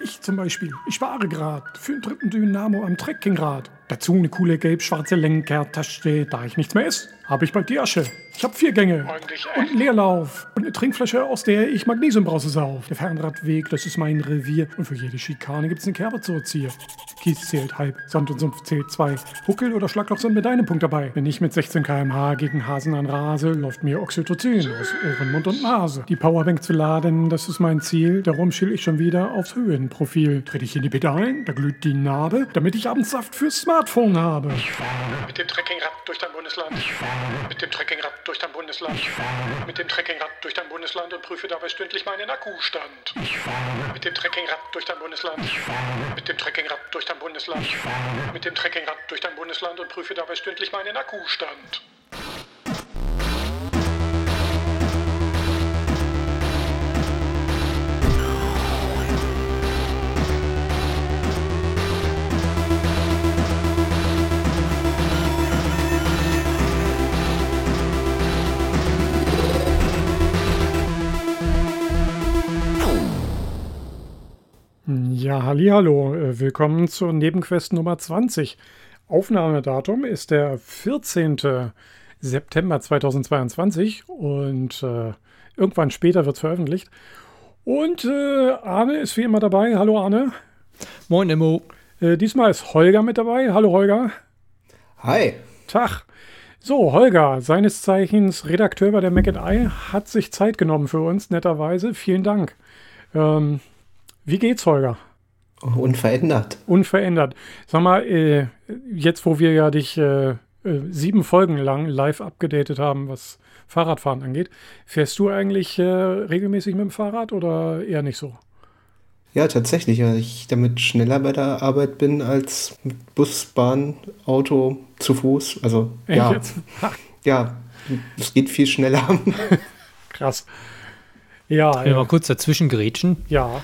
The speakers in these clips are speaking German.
Ich zum Beispiel. Ich spare gerade für einen dritten Dynamo am Trekkingrad. Dazu eine coole gelb-schwarze Lenkertasche. Da ich nichts mehr esse, habe ich bald die Asche. Ich habe vier Gänge und einen Leerlauf und eine Trinkflasche, aus der ich Magnesiumbrause sauf. Der Fernradweg, das ist mein Revier. Und für jede Schikane gibt's eine Kerbe zu erzieher. Kies zählt halb, Sand und Sumpf zählt zwei. Huckel oder Schlagloch sind mit deinem Punkt dabei. Wenn ich mit 16 km/h gegen Hasen anrase, läuft mir Oxytocin aus Ohren, Mund und Nase. Die Powerbank zu laden, das ist mein Ziel. Darum schiel ich schon wieder aufs Höhenprofil. Trete ich in die Pedalen, da glüht die Narbe, damit ich abends Saft fürs Smartphone habe. Ich fahre mit dem Trekkingrad durch dein Bundesland. Ich fahre mit dem Trekkingrad durch dein Bundesland. Mit dem Trekkingrad durch dein Bundesland und prüfe dabei stündlich meinen Akkustand. Mit dem Trekkingrad durch dein Bundesland. Ich fahre mit dem Trekkingrad durch dein Bundesland. Ich fahre mit dem Trekkingrad durch dein Bundesland und prüfe dabei stündlich meinen Akkustand. Ja, hallo, äh, willkommen zur Nebenquest Nummer 20. Aufnahmedatum ist der 14. September 2022 und äh, irgendwann später wird es veröffentlicht. Und äh, Arne ist wie immer dabei. Hallo Arne. Moin Immo. Äh, diesmal ist Holger mit dabei. Hallo Holger. Hi. Tag. So, Holger, seines Zeichens Redakteur bei der Mac Eye, hat sich Zeit genommen für uns, netterweise. Vielen Dank. Ähm, wie geht's, Holger? Unverändert. Unverändert. Sag mal, äh, jetzt wo wir ja dich äh, äh, sieben Folgen lang live abgedatet haben, was Fahrradfahren angeht, fährst du eigentlich äh, regelmäßig mit dem Fahrrad oder eher nicht so? Ja, tatsächlich, weil ich damit schneller bei der Arbeit bin als mit Bus, Bahn, Auto, zu Fuß. Also ja, ja, es geht viel schneller. Krass. Ja, ja. mal kurz dazwischen grätschen. Ja.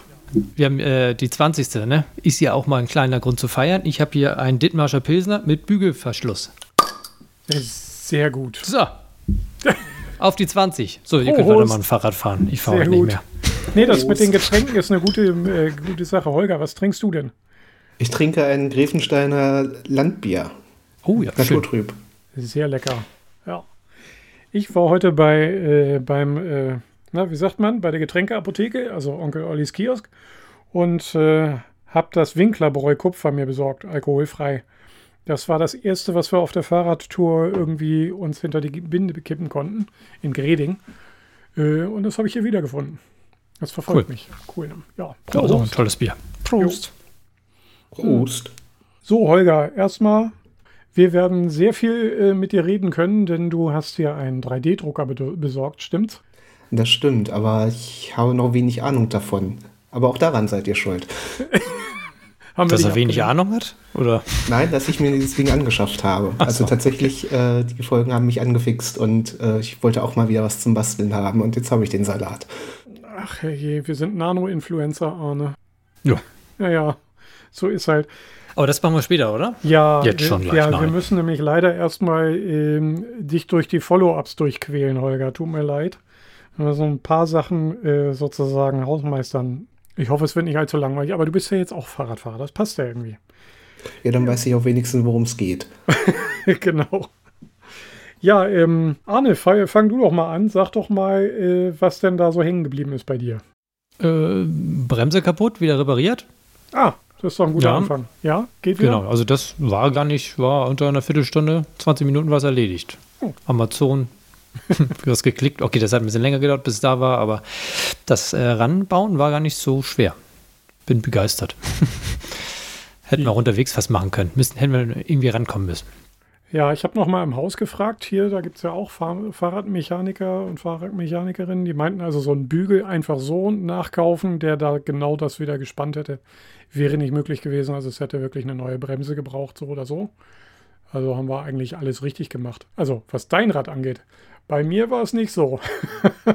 Wir haben äh, die 20. Ne? Ist ja auch mal ein kleiner Grund zu feiern. Ich habe hier einen Dittmarscher Pilsner mit Bügelverschluss. Sehr gut. So. Auf die 20. So, ihr oh, könnt weiter mal ein Fahrrad fahren. Ich fahre nicht mehr. Nee, das mit den Getränken ist eine gute, äh, gute Sache. Holger, was trinkst du denn? Ich trinke ein Grevensteiner Landbier. Oh ja, Naturtrüb. Sehr lecker. Ja. Ich war heute bei äh, beim äh, na, wie sagt man, bei der Getränkeapotheke, also Onkel Ollis Kiosk, und äh, habe das Winklerbräu Kupfer mir besorgt, alkoholfrei. Das war das erste, was wir auf der Fahrradtour irgendwie uns hinter die Binde kippen konnten, in Greding. Äh, und das habe ich hier wiedergefunden. Das verfolgt cool. mich. Cool. Ja, Prost. Also ein tolles Bier. Prost. Prost. So, Holger, erstmal, wir werden sehr viel äh, mit dir reden können, denn du hast hier einen 3D-Drucker besorgt, stimmt's? Das stimmt, aber ich habe noch wenig Ahnung davon. Aber auch daran seid ihr schuld. dass er wenig Ahnung hat? Oder? Nein, dass ich mir dieses Ding angeschafft habe. Ach also so, tatsächlich, äh, die Folgen haben mich angefixt und äh, ich wollte auch mal wieder was zum Basteln haben und jetzt habe ich den Salat. Ach je, wir sind Nano-Influencer, Arne. Ja. Ja, ja, so ist halt. Aber das machen wir später, oder? Ja, jetzt schon gleich. Ja, nein. wir müssen nämlich leider erstmal ähm, dich durch die Follow-ups durchquälen, Holger. Tut mir leid so ein paar Sachen äh, sozusagen hausmeistern. Ich hoffe, es wird nicht allzu langweilig, aber du bist ja jetzt auch Fahrradfahrer, das passt ja irgendwie. Ja, dann weiß ich auch wenigstens, worum es geht. genau. Ja, ähm, Arne, fang, fang, du doch mal an. Sag doch mal, äh, was denn da so hängen geblieben ist bei dir. Äh, Bremse kaputt, wieder repariert. Ah, das ist doch ein guter ja. Anfang. Ja, geht wieder? Genau, also das war gar nicht, war unter einer Viertelstunde, 20 Minuten war es erledigt. Oh. Amazon du hast geklickt. Okay, das hat ein bisschen länger gedauert, bis es da war, aber das äh, Ranbauen war gar nicht so schwer. Bin begeistert. hätten wir auch unterwegs was machen können. Müssen, hätten wir irgendwie rankommen müssen. Ja, ich habe noch mal im Haus gefragt. Hier, da gibt es ja auch Fahr Fahrradmechaniker und Fahrradmechanikerinnen. Die meinten also, so einen Bügel einfach so nachkaufen, der da genau das wieder gespannt hätte, wäre nicht möglich gewesen. Also es hätte wirklich eine neue Bremse gebraucht, so oder so. Also haben wir eigentlich alles richtig gemacht. Also was dein Rad angeht. Bei mir war es nicht so.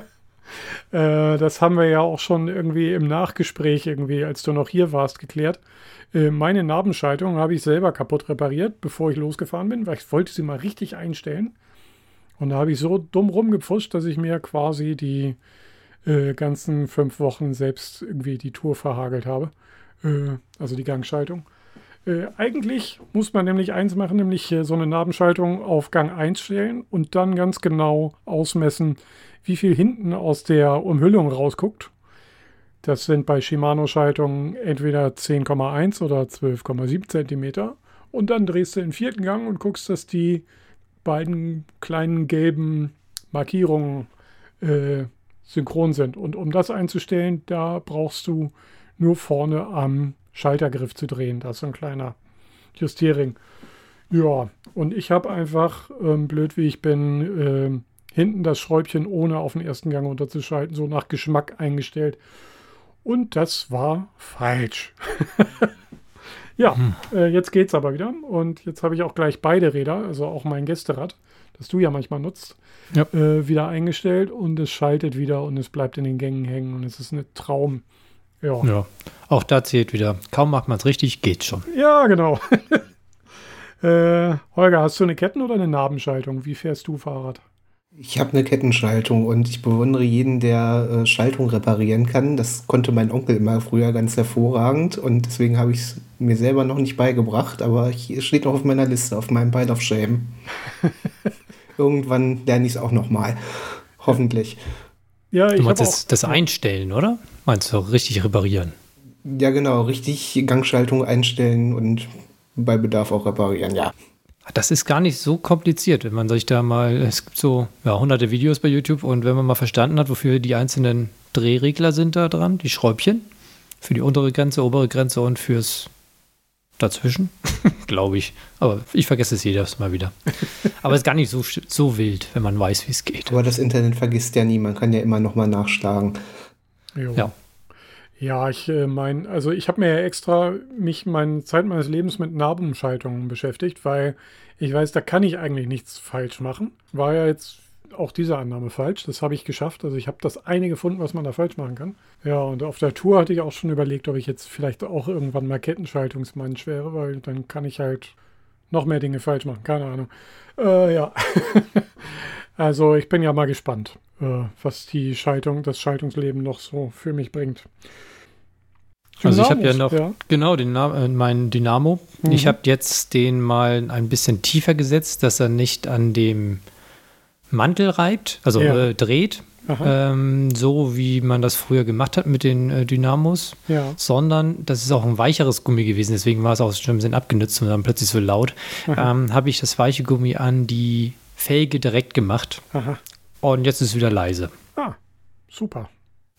äh, das haben wir ja auch schon irgendwie im Nachgespräch irgendwie, als du noch hier warst, geklärt. Äh, meine Nabenschaltung habe ich selber kaputt repariert, bevor ich losgefahren bin, weil ich wollte sie mal richtig einstellen. Und da habe ich so dumm rumgepfuscht, dass ich mir quasi die äh, ganzen fünf Wochen selbst irgendwie die Tour verhagelt habe. Äh, also die Gangschaltung. Äh, eigentlich muss man nämlich eins machen, nämlich so eine Nabenschaltung auf Gang 1 stellen und dann ganz genau ausmessen, wie viel hinten aus der Umhüllung rausguckt. Das sind bei Shimano-Schaltungen entweder 10,1 oder 12,7 Zentimeter. Und dann drehst du den vierten Gang und guckst, dass die beiden kleinen gelben Markierungen äh, synchron sind. Und um das einzustellen, da brauchst du nur vorne am Schaltergriff zu drehen. Das ist so ein kleiner Justierring. Ja, und ich habe einfach, ähm, blöd wie ich bin, äh, hinten das Schräubchen ohne auf den ersten Gang unterzuschalten, so nach Geschmack eingestellt. Und das war falsch. ja, hm. äh, jetzt geht's aber wieder. Und jetzt habe ich auch gleich beide Räder, also auch mein Gästerad, das du ja manchmal nutzt, ja. äh, wieder eingestellt und es schaltet wieder und es bleibt in den Gängen hängen und es ist ein Traum. Ja. ja. Auch da zählt wieder. Kaum macht man es richtig, geht schon. Ja, genau. äh, Holger, hast du eine Ketten- oder eine Nabenschaltung? Wie fährst du Fahrrad? Ich habe eine Kettenschaltung und ich bewundere jeden, der äh, Schaltung reparieren kann. Das konnte mein Onkel immer früher ganz hervorragend und deswegen habe ich es mir selber noch nicht beigebracht, aber es steht noch auf meiner Liste, auf meinem Pile of Shame. Irgendwann lerne ich es auch noch mal. Hoffentlich. Ja, ich du meinst das, das Einstellen, oder? Meinst du richtig reparieren? Ja, genau, richtig Gangschaltung einstellen und bei Bedarf auch reparieren, ja. Das ist gar nicht so kompliziert, wenn man sich da mal, es gibt so ja, hunderte Videos bei YouTube und wenn man mal verstanden hat, wofür die einzelnen Drehregler sind da dran, die Schräubchen, für die untere Grenze, obere Grenze und fürs dazwischen, glaube ich. Aber ich vergesse es jedes Mal wieder. Aber es ist gar nicht so, so wild, wenn man weiß, wie es geht. Aber das Internet vergisst ja nie, man kann ja immer noch mal nachschlagen. Jo. Ja. Ja, ich äh, meine, also ich habe mir ja extra mich meine Zeit meines Lebens mit Narbenschaltungen beschäftigt, weil ich weiß, da kann ich eigentlich nichts falsch machen. War ja jetzt auch diese Annahme falsch. Das habe ich geschafft. Also ich habe das eine gefunden, was man da falsch machen kann. Ja, und auf der Tour hatte ich auch schon überlegt, ob ich jetzt vielleicht auch irgendwann mal Kettenschaltungsmensch wäre, weil dann kann ich halt noch mehr Dinge falsch machen. Keine Ahnung. Äh, ja. also ich bin ja mal gespannt, was die Schaltung, das Schaltungsleben noch so für mich bringt. Also ich habe ja noch, ja. genau, den äh, meinen Dynamo. Mhm. Ich habe jetzt den mal ein bisschen tiefer gesetzt, dass er nicht an dem Mantel reibt, also ja. äh, dreht, ähm, so wie man das früher gemacht hat mit den äh, Dynamos, ja. sondern das ist auch ein weicheres Gummi gewesen, deswegen war es auch schon ein bisschen abgenutzt und dann plötzlich so laut. Ähm, habe ich das weiche Gummi an die Felge direkt gemacht Aha. Und jetzt ist es wieder leise. Ah, super.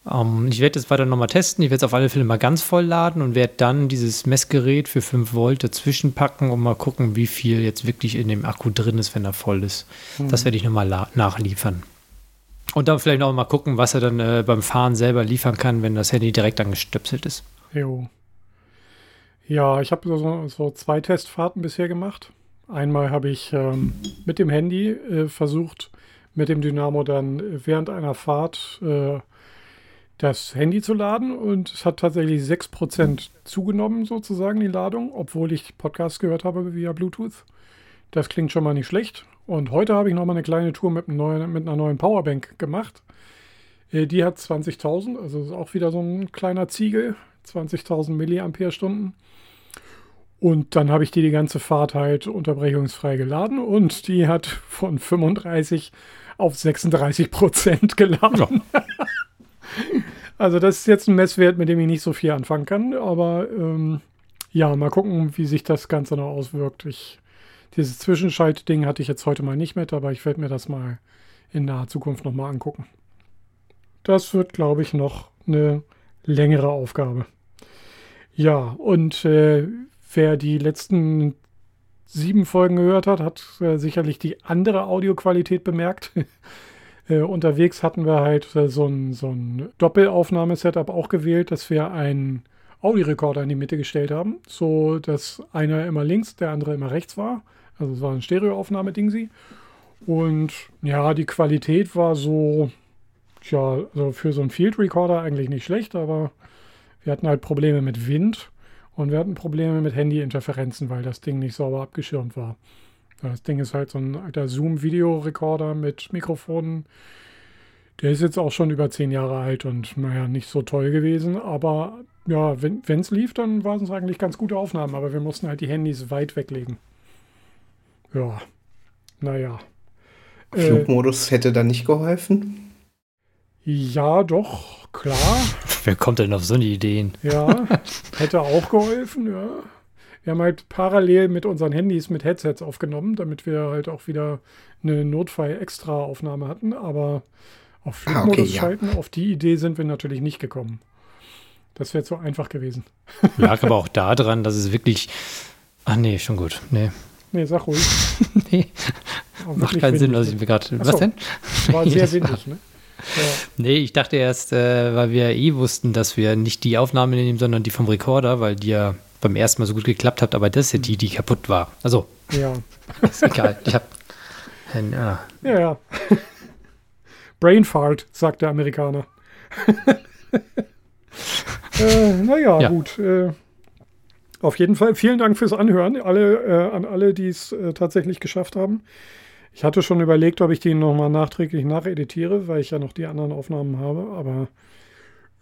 Um, ähm, ich werde das weiter nochmal testen. Ich werde es auf alle Fälle mal ganz voll laden und werde dann dieses Messgerät für 5 Volt dazwischen packen und mal gucken, wie viel jetzt wirklich in dem Akku drin ist, wenn er voll ist. Mhm. Das werde ich nochmal nachliefern. Und dann vielleicht noch mal gucken, was er dann äh, beim Fahren selber liefern kann, wenn das Handy direkt angestöpselt ist. Jo. Ja, ich habe so, so, zwei Testfahrten bisher gemacht. Einmal habe ich ähm, mit dem Handy äh, versucht, mit dem Dynamo dann während einer Fahrt äh, das Handy zu laden und es hat tatsächlich 6% zugenommen, sozusagen, die Ladung, obwohl ich Podcasts gehört habe via Bluetooth. Das klingt schon mal nicht schlecht. Und heute habe ich noch mal eine kleine Tour mit, neuen, mit einer neuen Powerbank gemacht. Äh, die hat 20.000, also ist auch wieder so ein kleiner Ziegel, 20.000 Milliampere-Stunden. Und dann habe ich die die ganze Fahrt halt unterbrechungsfrei geladen und die hat von 35 auf 36 Prozent geladen. Ja. Also das ist jetzt ein Messwert, mit dem ich nicht so viel anfangen kann. Aber ähm, ja, mal gucken, wie sich das Ganze noch auswirkt. Ich, dieses Zwischenschaltding hatte ich jetzt heute mal nicht mit, aber ich werde mir das mal in naher Zukunft nochmal angucken. Das wird, glaube ich, noch eine längere Aufgabe. Ja, und äh, wer die letzten sieben Folgen gehört hat, hat äh, sicherlich die andere Audioqualität bemerkt. Äh, unterwegs hatten wir halt äh, so ein, so ein Doppelaufnahmesetup auch gewählt, dass wir einen Audiorekorder in die Mitte gestellt haben, so dass einer immer links, der andere immer rechts war. Also es war ein Stereoaufnahme-Dingsi. Und ja, die Qualität war so, ja, also für so einen Field Recorder eigentlich nicht schlecht, aber wir hatten halt Probleme mit Wind und wir hatten Probleme mit Handy-Interferenzen, weil das Ding nicht sauber abgeschirmt war. Das Ding ist halt so ein alter Zoom-Videorekorder mit Mikrofonen, Der ist jetzt auch schon über zehn Jahre alt und naja, nicht so toll gewesen. Aber ja, wenn es lief, dann waren es eigentlich ganz gute Aufnahmen. Aber wir mussten halt die Handys weit weglegen. Ja, naja. Flugmodus äh, hätte da nicht geholfen? Ja, doch, klar. Wer kommt denn auf so eine Ideen? Ja, hätte auch geholfen, ja. Wir haben halt parallel mit unseren Handys mit Headsets aufgenommen, damit wir halt auch wieder eine Notfall-Extra-Aufnahme hatten. Aber auf Flugmodus ah, okay, schalten, ja. auf die Idee sind wir natürlich nicht gekommen. Das wäre zu einfach gewesen. Lag aber auch daran, dass es wirklich. Ach nee, schon gut. Nee. Nee, sag ruhig. nee. Macht keinen Sinn, was ich mir gerade. Was denn? War sehr windig, ne? Ja. Nee, ich dachte erst, äh, weil wir eh wussten, dass wir nicht die Aufnahme nehmen, sondern die vom Rekorder, weil die ja beim ersten Mal so gut geklappt hat, aber das ist ja die, die kaputt war. Also, ja. ist egal. Ich hab. Ein, ja. ja, ja. Brain Fart, sagt der Amerikaner. äh, naja, ja. gut. Äh, auf jeden Fall vielen Dank fürs Anhören, alle, äh, an alle, die es äh, tatsächlich geschafft haben. Ich hatte schon überlegt, ob ich die nochmal nachträglich nacheditiere, weil ich ja noch die anderen Aufnahmen habe, aber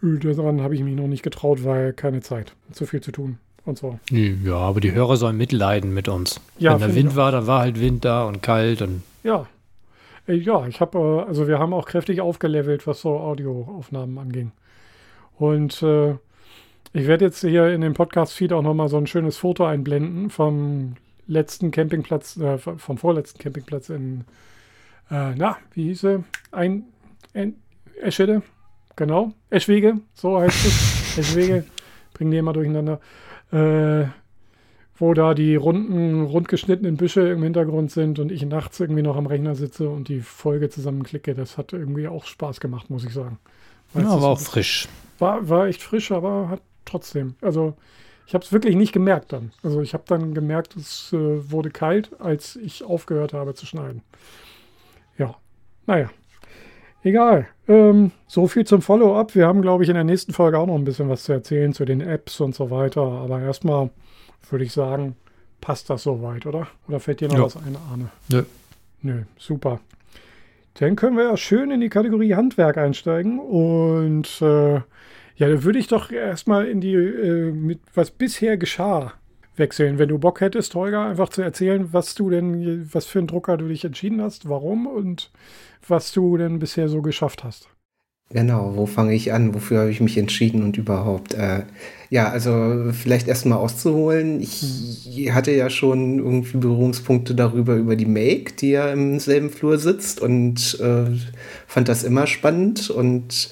äh, daran habe ich mich noch nicht getraut, weil keine Zeit, zu viel zu tun und so. Ja, aber die Hörer sollen mitleiden mit uns. Ja, Wenn der Wind war, dann war halt Wind da und kalt und. Ja. Äh, ja, ich habe, äh, also wir haben auch kräftig aufgelevelt, was so Audioaufnahmen anging. Und äh, ich werde jetzt hier in dem Podcast-Feed auch nochmal so ein schönes Foto einblenden vom letzten Campingplatz, äh, vom vorletzten Campingplatz in, äh, na, wie hieß er? Ein, ein Eschede, genau, Eschwege, so heißt es. Eschwege, bringen die immer durcheinander. Äh, wo da die runden, rundgeschnittenen Büsche im Hintergrund sind und ich nachts irgendwie noch am Rechner sitze und die Folge zusammenklicke. Das hat irgendwie auch Spaß gemacht, muss ich sagen. Ja, war auch frisch. War, war echt frisch, aber hat trotzdem. Also ich habe es wirklich nicht gemerkt dann. Also ich habe dann gemerkt, es äh, wurde kalt, als ich aufgehört habe zu schneiden. Ja, naja. Egal. Ähm, so viel zum Follow-up. Wir haben, glaube ich, in der nächsten Folge auch noch ein bisschen was zu erzählen zu den Apps und so weiter. Aber erstmal würde ich sagen, passt das soweit, oder? Oder fällt dir noch ja. was ein, Arne? Nö. Nö, super. Dann können wir ja schön in die Kategorie Handwerk einsteigen und äh, ja, da würde ich doch erstmal in die, äh, mit was bisher geschah, wechseln. Wenn du Bock hättest, Holger, einfach zu erzählen, was du denn, was für einen Drucker du dich entschieden hast, warum und was du denn bisher so geschafft hast. Genau, wo fange ich an? Wofür habe ich mich entschieden und überhaupt? Äh, ja, also vielleicht erstmal auszuholen. Ich hm. hatte ja schon irgendwie Berührungspunkte darüber, über die Make, die ja im selben Flur sitzt und äh, fand das immer spannend. Und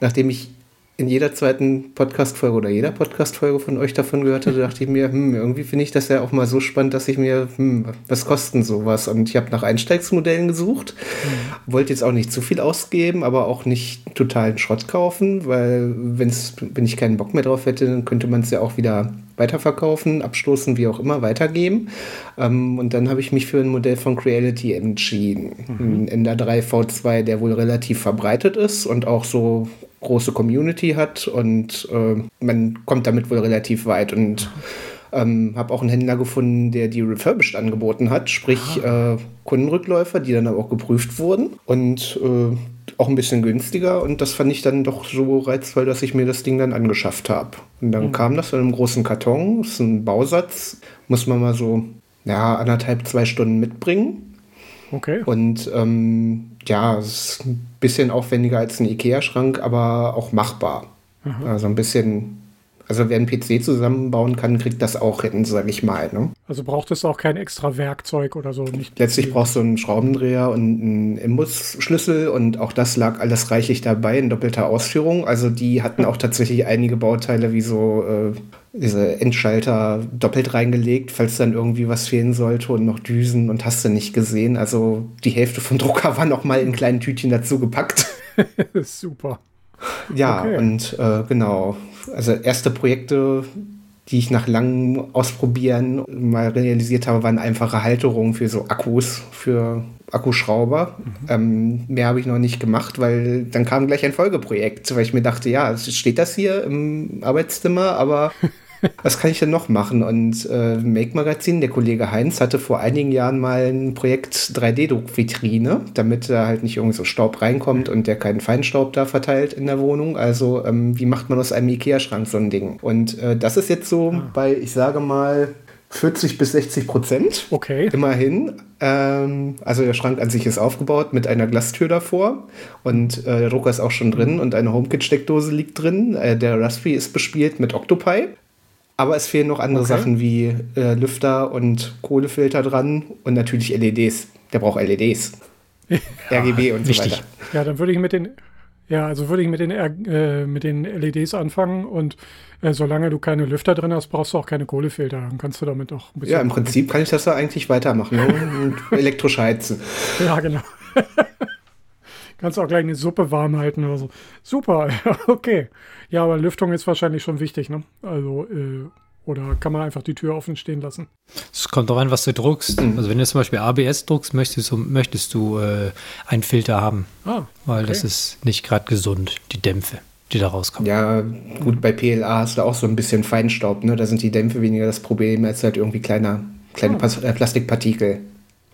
nachdem ich in jeder zweiten Podcast-Folge oder jeder Podcast-Folge von euch davon gehört hatte, dachte ich mir, hm, irgendwie finde ich das ja auch mal so spannend, dass ich mir, hm, was kosten sowas? Und ich habe nach Einsteigsmodellen gesucht, mhm. wollte jetzt auch nicht zu viel ausgeben, aber auch nicht totalen Schrott kaufen, weil wenn's, wenn ich keinen Bock mehr drauf hätte, dann könnte man es ja auch wieder weiterverkaufen, abstoßen, wie auch immer, weitergeben. Ähm, und dann habe ich mich für ein Modell von Creality entschieden. Mhm. Ein Ender 3 V2, der wohl relativ verbreitet ist und auch so große Community hat und äh, man kommt damit wohl relativ weit und ähm, habe auch einen Händler gefunden, der die refurbished angeboten hat, sprich ah. äh, Kundenrückläufer, die dann aber auch geprüft wurden und äh, auch ein bisschen günstiger und das fand ich dann doch so reizvoll, dass ich mir das Ding dann angeschafft habe. Und dann mhm. kam das in einem großen Karton, das ist ein Bausatz, muss man mal so ja, anderthalb, zwei Stunden mitbringen. Okay. Und ähm, ja, es ist ein bisschen aufwendiger als ein IKEA-Schrank, aber auch machbar. Mhm. Also ein bisschen, also wer einen PC zusammenbauen kann, kriegt das auch hin, sage ich mal. Ne? Also braucht es auch kein extra Werkzeug oder so? Nicht Letztlich brauchst du einen Schraubendreher und einen Imbusschlüssel und auch das lag alles reichlich dabei in doppelter Ausführung. Also die hatten auch tatsächlich einige Bauteile wie so äh, diese Endschalter doppelt reingelegt, falls dann irgendwie was fehlen sollte und noch Düsen und hast du nicht gesehen. Also die Hälfte vom Drucker war noch mal in kleinen Tütchen dazu gepackt. Super. Ja, okay. und äh, genau. Also erste Projekte, die ich nach langem Ausprobieren mal realisiert habe, waren einfache Halterungen für so Akkus, für Akkuschrauber. Mhm. Ähm, mehr habe ich noch nicht gemacht, weil dann kam gleich ein Folgeprojekt, weil ich mir dachte, ja, steht das hier im Arbeitszimmer, aber Was kann ich denn noch machen? Und äh, Make Magazin, der Kollege Heinz hatte vor einigen Jahren mal ein Projekt 3D-Druckvitrine, damit da halt nicht irgendwie so Staub reinkommt und der keinen Feinstaub da verteilt in der Wohnung. Also ähm, wie macht man aus einem Ikea-Schrank so ein Ding? Und äh, das ist jetzt so ah. bei, ich sage mal, 40 bis 60 Prozent. Okay. Immerhin. Ähm, also der Schrank an sich ist aufgebaut mit einer Glastür davor und äh, der Drucker ist auch schon drin und eine HomeKit-Steckdose liegt drin. Äh, der Raspberry ist bespielt mit Octopi. Aber es fehlen noch andere okay. Sachen wie äh, Lüfter und Kohlefilter dran und natürlich LEDs. Der braucht LEDs. Ja, RGB und so weiter. Ja, dann würde ich mit den ja, also würde ich mit den, äh, mit den LEDs anfangen und äh, solange du keine Lüfter drin hast, brauchst du auch keine Kohlefilter. Dann kannst du damit auch ein bisschen. Ja, im Prinzip kann ich das da eigentlich weitermachen ne? und elektrisch heizen. Ja, genau. kannst auch gleich eine Suppe warm halten oder so. Super, okay. Ja, aber Lüftung ist wahrscheinlich schon wichtig, ne? Also, äh, oder kann man einfach die Tür offen stehen lassen? Es kommt darauf an, was du druckst. Mhm. Also wenn du zum Beispiel ABS druckst, möchtest du, möchtest du äh, einen Filter haben. Ah, weil okay. das ist nicht gerade gesund, die Dämpfe, die da rauskommen. Ja, gut, bei PLA hast du auch so ein bisschen Feinstaub. Ne? Da sind die Dämpfe weniger das Problem als halt irgendwie kleiner, kleine ah. Äh, Plastikpartikel.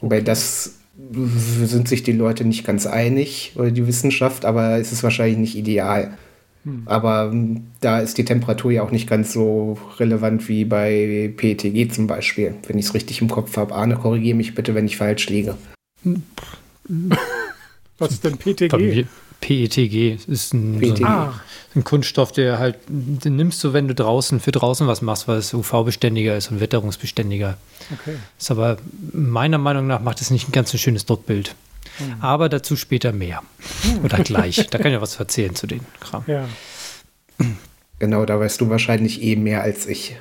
Wobei das sind sich die Leute nicht ganz einig oder die Wissenschaft, aber es ist wahrscheinlich nicht ideal. Hm. Aber ähm, da ist die Temperatur ja auch nicht ganz so relevant wie bei PETG zum Beispiel, wenn ich es richtig im Kopf habe. Arne, korrigiere mich bitte, wenn ich falsch liege. Was ist denn PETG? PETG ist ein, PETG. So ein, ah. ein, Kunststoff, der halt, den nimmst du, wenn du draußen für draußen was machst, weil es UV-beständiger ist und witterungsbeständiger. Okay. Ist aber meiner Meinung nach macht es nicht ein ganz so schönes Druckbild. Mhm. Aber dazu später mehr. Mhm. Oder gleich. da kann ich ja was erzählen zu den Kram. Ja. Genau, da weißt du wahrscheinlich eh mehr als ich.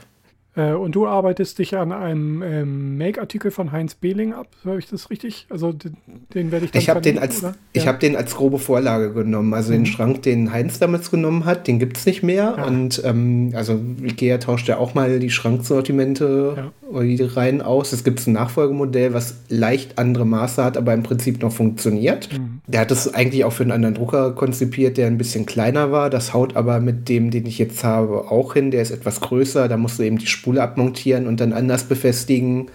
Äh, und du arbeitest dich an einem ähm, Make-Artikel von Heinz Behling ab, habe ich das richtig? Also den, den werde ich dann Ich habe den, als, ja. hab den als grobe Vorlage genommen. Also mhm. den Schrank, den Heinz damals genommen hat, den gibt es nicht mehr. Ja. Und ähm, also Ikea tauscht ja auch mal die Schranksortimente ja. oder die Reihen aus. Es gibt ein Nachfolgemodell, was leicht andere Maße hat, aber im Prinzip noch funktioniert. Mhm. Der hat es eigentlich auch für einen anderen Drucker konzipiert, der ein bisschen kleiner war. Das haut aber mit dem, den ich jetzt habe, auch hin. Der ist etwas größer. Da musst du eben die Spule abmontieren und dann anders befestigen mhm.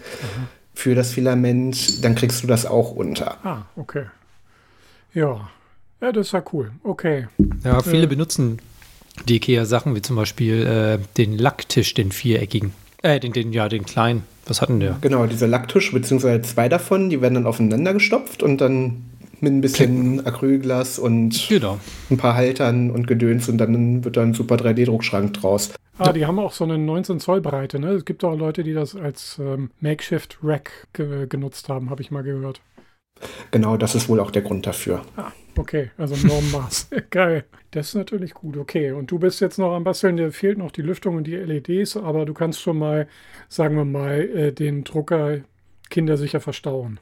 für das Filament, dann kriegst du das auch unter. Ah, okay. Ja. Ja, das ist ja cool. Okay. Ja, viele äh. benutzen die IKEA-Sachen, wie zum Beispiel äh, den Lacktisch, den viereckigen. Äh, den, den, ja, den kleinen. Was hatten der? Genau, dieser Lacktisch, beziehungsweise zwei davon, die werden dann aufeinander gestopft und dann mit ein bisschen Acrylglas und genau. ein paar Haltern und Gedöns und dann wird da ein super 3D-Druckschrank draus. Ah, die haben auch so eine 19 Zoll Breite, ne? Es gibt auch Leute, die das als ähm, Makeshift Rack ge genutzt haben, habe ich mal gehört. Genau, das ist wohl auch der Grund dafür. Ah, okay, also Normmaß. Geil. Das ist natürlich gut. Okay, und du bist jetzt noch am Basteln, dir fehlt noch die Lüftung und die LEDs, aber du kannst schon mal, sagen wir mal, äh, den Drucker kindersicher verstauen.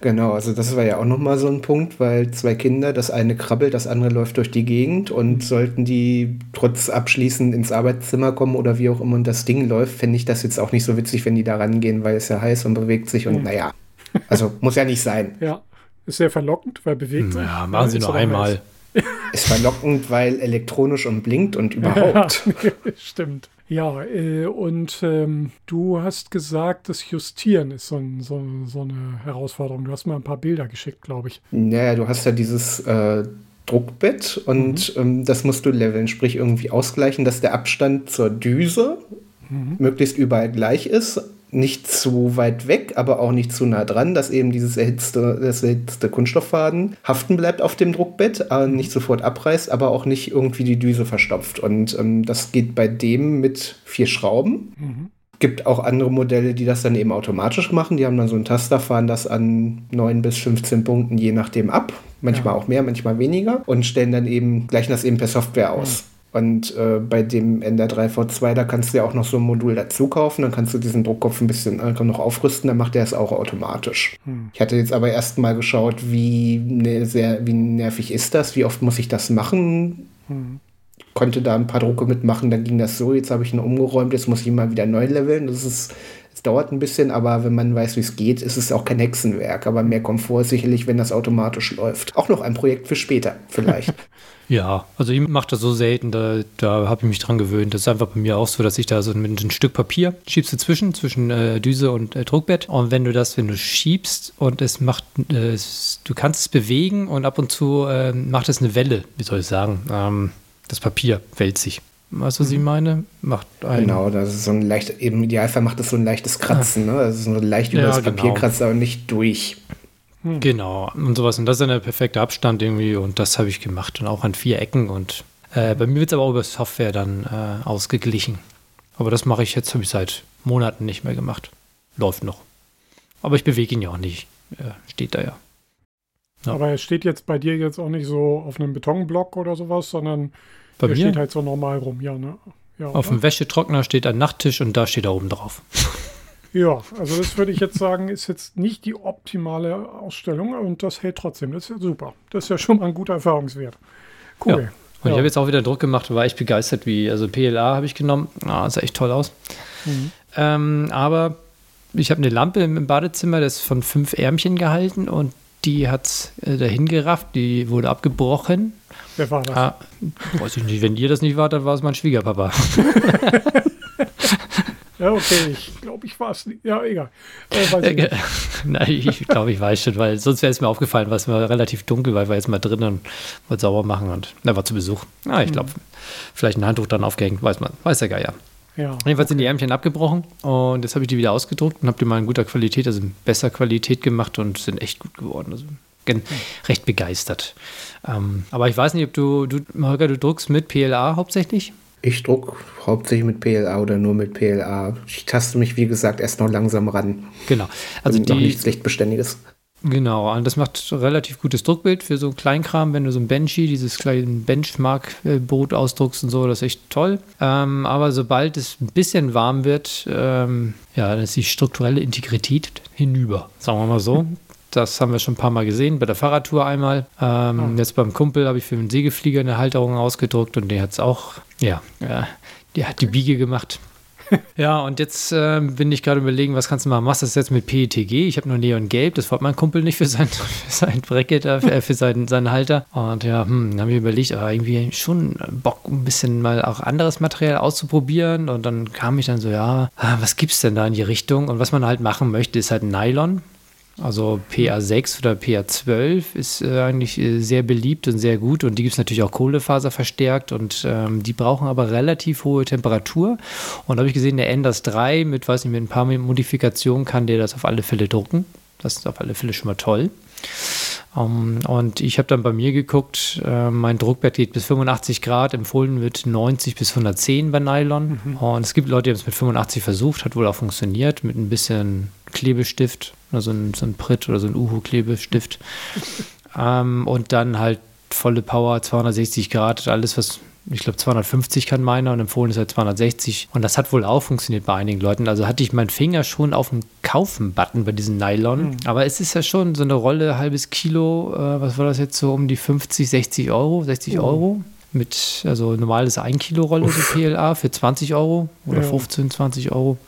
Genau, also das war ja auch nochmal so ein Punkt, weil zwei Kinder, das eine krabbelt, das andere läuft durch die Gegend und sollten die trotz Abschließen ins Arbeitszimmer kommen oder wie auch immer und das Ding läuft, fände ich das jetzt auch nicht so witzig, wenn die da rangehen, weil es ja heiß und bewegt sich und mhm. naja, also muss ja nicht sein. Ja, ist sehr verlockend, weil bewegt sich. Ja, machen Sie nur einmal. Ist verlockend, weil elektronisch und blinkt und überhaupt. Ja, stimmt. Ja, äh, und ähm, du hast gesagt, das Justieren ist so, ein, so, so, eine Herausforderung. Du hast mir ein paar Bilder geschickt, glaube ich. Naja, du hast ja dieses äh, Druckbett und mhm. ähm, das musst du leveln, sprich irgendwie ausgleichen, dass der Abstand zur Düse mhm. möglichst überall gleich ist nicht zu weit weg, aber auch nicht zu nah dran, dass eben dieses erhitzte, das erhitzte Kunststofffaden haften bleibt auf dem Druckbett, äh, nicht sofort abreißt, aber auch nicht irgendwie die Düse verstopft. Und ähm, das geht bei dem mit vier Schrauben. Mhm. Gibt auch andere Modelle, die das dann eben automatisch machen. Die haben dann so ein Taster, fahren das an 9 bis 15 Punkten je nachdem ab. Manchmal ja. auch mehr, manchmal weniger. Und stellen dann eben, gleichen das eben per Software aus. Und äh, bei dem Ender 3V2, da kannst du ja auch noch so ein Modul dazu kaufen. Dann kannst du diesen Druckkopf ein bisschen äh, noch aufrüsten, dann macht er es auch automatisch. Hm. Ich hatte jetzt aber erst mal geschaut, wie, ne, sehr, wie nervig ist das, wie oft muss ich das machen. Hm. konnte da ein paar Drucke mitmachen, dann ging das so, jetzt habe ich ihn umgeräumt, jetzt muss ich ihn mal wieder neu leveln. Das ist, es dauert ein bisschen, aber wenn man weiß, wie es geht, ist es auch kein Hexenwerk. Aber mehr Komfort sicherlich, wenn das automatisch läuft. Auch noch ein Projekt für später, vielleicht. Ja, also ich mache das so selten, da, da habe ich mich dran gewöhnt. Das ist einfach bei mir auch so, dass ich da so mit ein Stück Papier schiebst du zwischen, zwischen äh, Düse und äh, Druckbett. Und wenn du das, wenn du schiebst und es macht, äh, es, du kannst es bewegen und ab und zu äh, macht es eine Welle, wie soll ich sagen, ähm, das Papier wälzt sich. Weißt du, was ich mhm. meine? Macht ein genau, das ist so ein leicht, im Idealfall macht das so ein leichtes Kratzen, ne? Das ist so leicht über ja, das Papier genau. kratzt, aber nicht durch. Hm. Genau, und sowas. Und das ist ein perfekter Abstand irgendwie und das habe ich gemacht und auch an vier Ecken und äh, bei mir wird es aber auch über Software dann äh, ausgeglichen. Aber das mache ich jetzt, habe ich seit Monaten nicht mehr gemacht. Läuft noch. Aber ich bewege ihn ja auch nicht. Er steht da ja. ja. Aber er steht jetzt bei dir jetzt auch nicht so auf einem Betonblock oder sowas, sondern bei er mir? steht halt so normal rum, ja, ne? Ja, auf dem Wäschetrockner steht ein Nachttisch und da steht er oben drauf. Ja, also das würde ich jetzt sagen, ist jetzt nicht die optimale Ausstellung und das hält trotzdem. Das ist ja super. Das ist ja schon mal ein guter Erfahrungswert. Cool. Ja. Und ja. ich habe jetzt auch wieder Druck gemacht, war echt begeistert, wie, also PLA habe ich genommen. Ah, sah echt toll aus. Mhm. Ähm, aber ich habe eine Lampe im Badezimmer, das ist von fünf Ärmchen gehalten und die hat äh, dahin gerafft, die wurde abgebrochen. Wer war das? Ah, weiß ich nicht, wenn ihr das nicht wart, dann war es mein Schwiegerpapa. Ja, okay, ich glaube, ich war es nicht. Ja, egal. Äh, ich Nein, ich glaube, ich weiß schon, weil sonst wäre es mir aufgefallen, weil es war relativ dunkel, weil wir jetzt mal drinnen und wollte sauber machen und er war zu Besuch. Ja, ich glaube, mhm. vielleicht ein Handtuch dann aufgehängt, weiß man, weiß der Geier. Ja. Jedenfalls sind die Ärmchen abgebrochen und jetzt habe ich die wieder ausgedruckt und habe die mal in guter Qualität, also in besser Qualität gemacht und sind echt gut geworden. Also mhm. recht begeistert. Ähm, aber ich weiß nicht, ob du, du, Holger, du druckst mit PLA hauptsächlich? Ich druck hauptsächlich mit PLA oder nur mit PLA. Ich taste mich, wie gesagt, erst noch langsam ran. Genau. Also die, noch nichts Lichtbeständiges. Genau, und das macht relativ gutes Druckbild für so Kleinkram, wenn du so ein Benchy, dieses kleine Benchmark-Boot ausdruckst und so, das ist echt toll. Ähm, aber sobald es ein bisschen warm wird, ähm, ja, dann ist die strukturelle Integrität hinüber, sagen wir mal so. Das haben wir schon ein paar Mal gesehen, bei der Fahrradtour einmal. Ähm, oh. Jetzt beim Kumpel habe ich für einen Segelflieger eine Halterung ausgedruckt und der hat es auch, ja, ja, der hat die Biege gemacht. ja, und jetzt äh, bin ich gerade überlegen, was kannst du machen? Machst du das jetzt mit PETG? Ich habe nur Neon Gelb, das wollte mein Kumpel nicht für sein, für sein Bracket, äh, für seinen, seinen Halter. Und ja, hm, dann habe ich überlegt, aber irgendwie schon Bock, ein bisschen mal auch anderes Material auszuprobieren. Und dann kam ich dann so, ja, ah, was gibt es denn da in die Richtung? Und was man halt machen möchte, ist halt Nylon. Also PA6 oder PA12 ist äh, eigentlich äh, sehr beliebt und sehr gut und die gibt es natürlich auch Kohlefaser verstärkt und ähm, die brauchen aber relativ hohe Temperatur. Und da habe ich gesehen, der Enders 3 mit, weiß nicht, mit ein paar Modifikationen kann der das auf alle Fälle drucken. Das ist auf alle Fälle schon mal toll. Um, ähm, und ich habe dann bei mir geguckt, äh, mein Druckbett geht bis 85 Grad, empfohlen wird 90 bis 110 bei Nylon. Mhm. Und es gibt Leute, die haben es mit 85 versucht, hat wohl auch funktioniert, mit ein bisschen Klebestift, also ein, so ein Pritt oder so ein Uhu-Klebestift. ähm, und dann halt volle Power, 260 Grad, alles, was ich glaube 250 kann meiner und empfohlen ist halt 260 und das hat wohl auch funktioniert bei einigen Leuten. Also hatte ich meinen Finger schon auf dem Kaufen-Button bei diesem Nylon, mhm. aber es ist ja schon so eine Rolle, halbes Kilo, äh, was war das jetzt so um die 50, 60 Euro, 60 mhm. Euro mit, also normales 1 Kilo Rolle so PLA für 20 Euro oder ja. 15, 20 Euro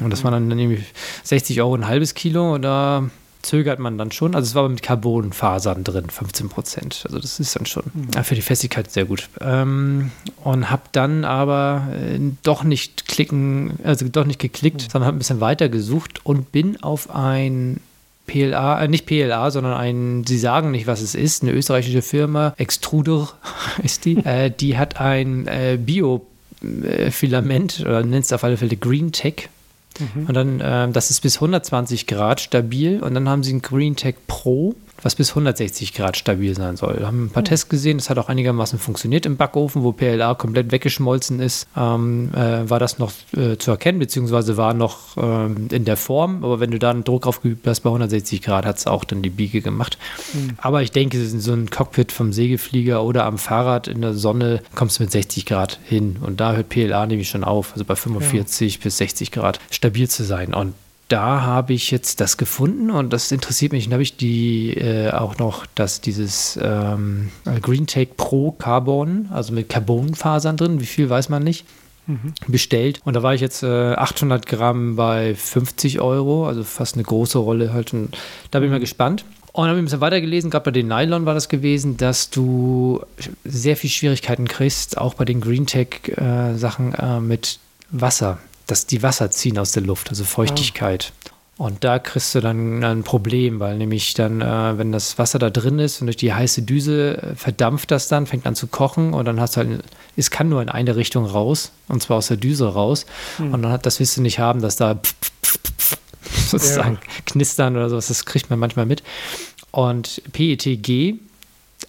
und das waren dann irgendwie 60 Euro ein halbes Kilo oder zögert man dann schon. Also es war aber mit Carbonfasern drin, 15 Prozent. Also das ist dann schon mhm. für die Festigkeit sehr gut. Ähm, und habe dann aber äh, doch nicht klicken, also doch nicht geklickt, mhm. sondern habe ein bisschen weiter gesucht und bin auf ein PLA, äh, nicht PLA, sondern ein, sie sagen nicht, was es ist, eine österreichische Firma, Extruder ist die, äh, die hat ein äh, Bio-Filament, oder nennt es auf alle Fälle Green Tech Mhm. Und dann, äh, das ist bis 120 Grad stabil. Und dann haben sie ein Green Tech Pro was bis 160 Grad stabil sein soll. Wir haben ein paar mhm. Tests gesehen, das hat auch einigermaßen funktioniert im Backofen, wo PLA komplett weggeschmolzen ist, ähm, äh, war das noch äh, zu erkennen, beziehungsweise war noch ähm, in der Form, aber wenn du da einen Druck aufgeübt hast bei 160 Grad, hat es auch dann die Biege gemacht. Mhm. Aber ich denke, in so ein Cockpit vom Segelflieger oder am Fahrrad in der Sonne kommst du mit 60 Grad hin und da hört PLA nämlich schon auf, also bei 45 ja. bis 60 Grad stabil zu sein und da habe ich jetzt das gefunden und das interessiert mich. Und da habe ich die äh, auch noch, dass dieses ähm, Green Take Pro Carbon, also mit Carbonfasern drin, wie viel weiß man nicht, mhm. bestellt. Und da war ich jetzt äh, 800 Gramm bei 50 Euro, also fast eine große Rolle halt. Und da bin ich mal gespannt. Und dann habe ich ein bisschen weitergelesen, gerade bei den Nylon war das gewesen, dass du sehr viel Schwierigkeiten kriegst, auch bei den Green Tech äh, Sachen äh, mit Wasser dass die Wasser ziehen aus der Luft, also Feuchtigkeit. Ja. Und da kriegst du dann ein Problem, weil nämlich dann, äh, wenn das Wasser da drin ist und durch die heiße Düse äh, verdampft das dann, fängt an zu kochen und dann hast du halt, es kann nur in eine Richtung raus, und zwar aus der Düse raus. Hm. Und dann hat, das willst du nicht haben, dass da sozusagen ja. knistern oder sowas, das kriegt man manchmal mit. Und PETG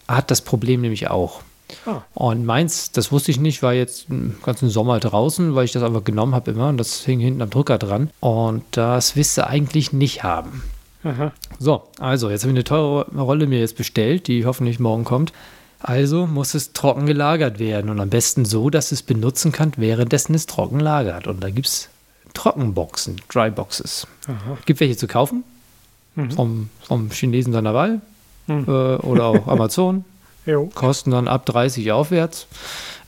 hat das Problem nämlich auch. Ah. Und meins, das wusste ich nicht, war jetzt den ganzen Sommer draußen, weil ich das einfach genommen habe immer und das hing hinten am Drücker dran. Und das willst du eigentlich nicht haben. Aha. So, also jetzt habe ich eine teure Rolle mir jetzt bestellt, die hoffentlich morgen kommt. Also muss es trocken gelagert werden und am besten so, dass es benutzen kann, währenddessen es trocken lagert. Und da gibt es Trockenboxen, Dryboxes. Gibt welche zu kaufen mhm. vom, vom Chinesen seiner Wahl mhm. äh, oder auch Amazon. Jo. Kosten dann ab 30 aufwärts.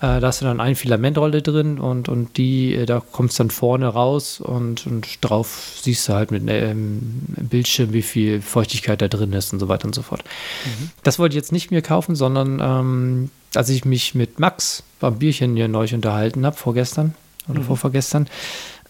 Äh, da hast du dann eine Filamentrolle drin und, und die, äh, da kommt es dann vorne raus und, und drauf siehst du halt mit einem ähm, Bildschirm, wie viel Feuchtigkeit da drin ist und so weiter und so fort. Mhm. Das wollte ich jetzt nicht mehr kaufen, sondern ähm, als ich mich mit Max beim Bierchen hier neu unterhalten habe, vorgestern oder mhm. vorvorgestern,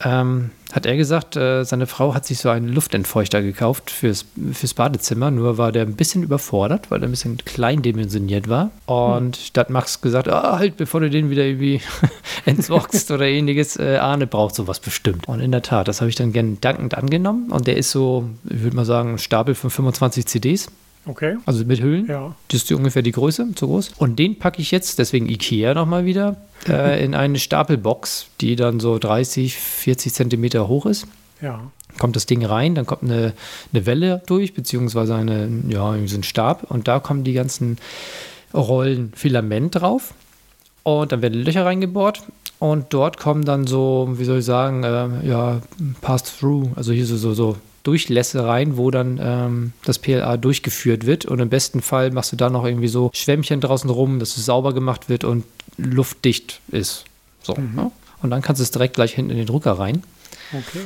ähm, hat er gesagt, äh, seine Frau hat sich so einen Luftentfeuchter gekauft fürs, fürs Badezimmer, nur war der ein bisschen überfordert, weil er ein bisschen klein dimensioniert war. Und hm. da hat Max gesagt, ah, halt, bevor du den wieder irgendwie entsorgst oder ähnliches, äh, Arne braucht sowas bestimmt. Und in der Tat, das habe ich dann gern dankend angenommen. Und der ist so, ich würde mal sagen, ein Stapel von 25 CDs. Okay. Also mit Hüllen. Ja. Das ist ungefähr die Größe, so groß. Und den packe ich jetzt, deswegen Ikea nochmal wieder, äh, in eine Stapelbox, die dann so 30, 40 Zentimeter hoch ist. Ja. Kommt das Ding rein, dann kommt eine, eine Welle durch, beziehungsweise eine, ja, so ein Stab. Und da kommen die ganzen Rollen Filament drauf. Und dann werden Löcher reingebohrt. Und dort kommen dann so, wie soll ich sagen, äh, ja, Pass-Through, also hier so, so, so Durchlässe rein, wo dann ähm, das PLA durchgeführt wird. Und im besten Fall machst du da noch irgendwie so Schwämmchen draußen rum, dass es sauber gemacht wird und luftdicht ist. So. Mhm. Ne? Und dann kannst du es direkt gleich hinten in den Drucker rein. Okay.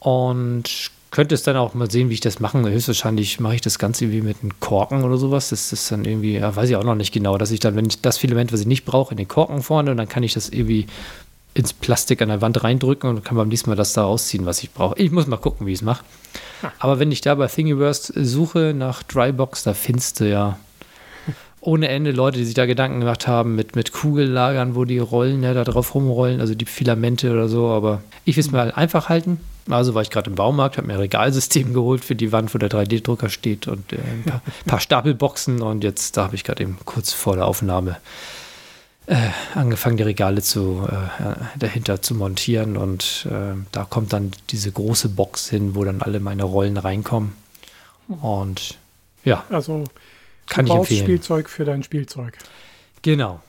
Und könntest dann auch mal sehen, wie ich das mache. Höchstwahrscheinlich mache ich das Ganze irgendwie mit einem Korken oder sowas. Das ist dann irgendwie, ja, weiß ich auch noch nicht genau, dass ich dann, wenn ich das Filament, was ich nicht brauche, in den Korken vorne und dann kann ich das irgendwie ins Plastik an der Wand reindrücken und kann beim nächsten Mal das da rausziehen, was ich brauche. Ich muss mal gucken, wie ich es mache. Aber wenn ich da bei Thingiverse suche nach Drybox, da findest du ja ohne Ende Leute, die sich da Gedanken gemacht haben mit, mit Kugellagern, wo die Rollen ja da drauf rumrollen, also die Filamente oder so. Aber ich will es mal einfach halten. Also war ich gerade im Baumarkt, habe mir ein Regalsystem geholt für die Wand, wo der 3D-Drucker steht und äh, ein paar, paar, Stapelboxen. Und jetzt, da habe ich gerade eben kurz vor der Aufnahme äh, angefangen, die Regale zu, äh, dahinter zu montieren. Und äh, da kommt dann diese große Box hin, wo dann alle meine Rollen reinkommen. Und ja. Also kann ich empfehlen. Spielzeug für dein Spielzeug. Genau.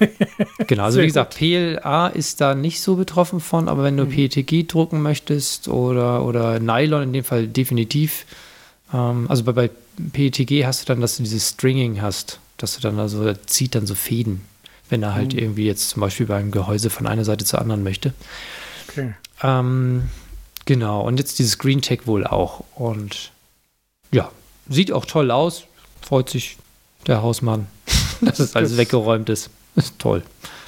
genau, also wie gesagt, PLA ist da nicht so betroffen von, aber wenn du mhm. PETG drucken möchtest oder, oder Nylon in dem Fall definitiv, ähm, also bei, bei PETG hast du dann, dass du dieses Stringing hast, dass du dann also zieht dann so Fäden, wenn er halt mhm. irgendwie jetzt zum Beispiel beim Gehäuse von einer Seite zur anderen möchte. Okay. Ähm, genau, und jetzt dieses Green Tech wohl auch und ja, sieht auch toll aus, freut sich der Hausmann, dass es alles weggeräumt ist. Ist toll.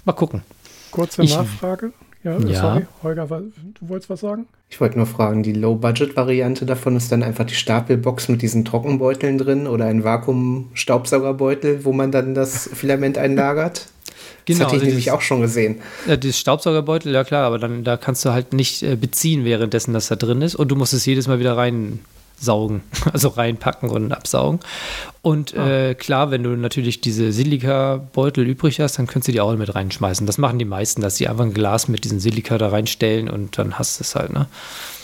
Mal gucken. Kurze ich, Nachfrage. Ja, ja, sorry, Holger, du wolltest was sagen? Ich wollte nur fragen, die Low-Budget-Variante davon ist dann einfach die Stapelbox mit diesen Trockenbeuteln drin oder ein Vakuum-Staubsaugerbeutel, wo man dann das Filament einlagert? Genau, das hatte ich also nämlich auch schon gesehen. Ja, dieses Staubsaugerbeutel, ja klar, aber dann da kannst du halt nicht äh, beziehen, währenddessen das da drin ist und du musst es jedes Mal wieder rein saugen, also reinpacken und absaugen. Und ah. äh, klar, wenn du natürlich diese Silikabeutel übrig hast, dann könntest du die auch mit reinschmeißen. Das machen die meisten, dass sie einfach ein Glas mit diesem Silika da reinstellen und dann hast du es halt. Ne?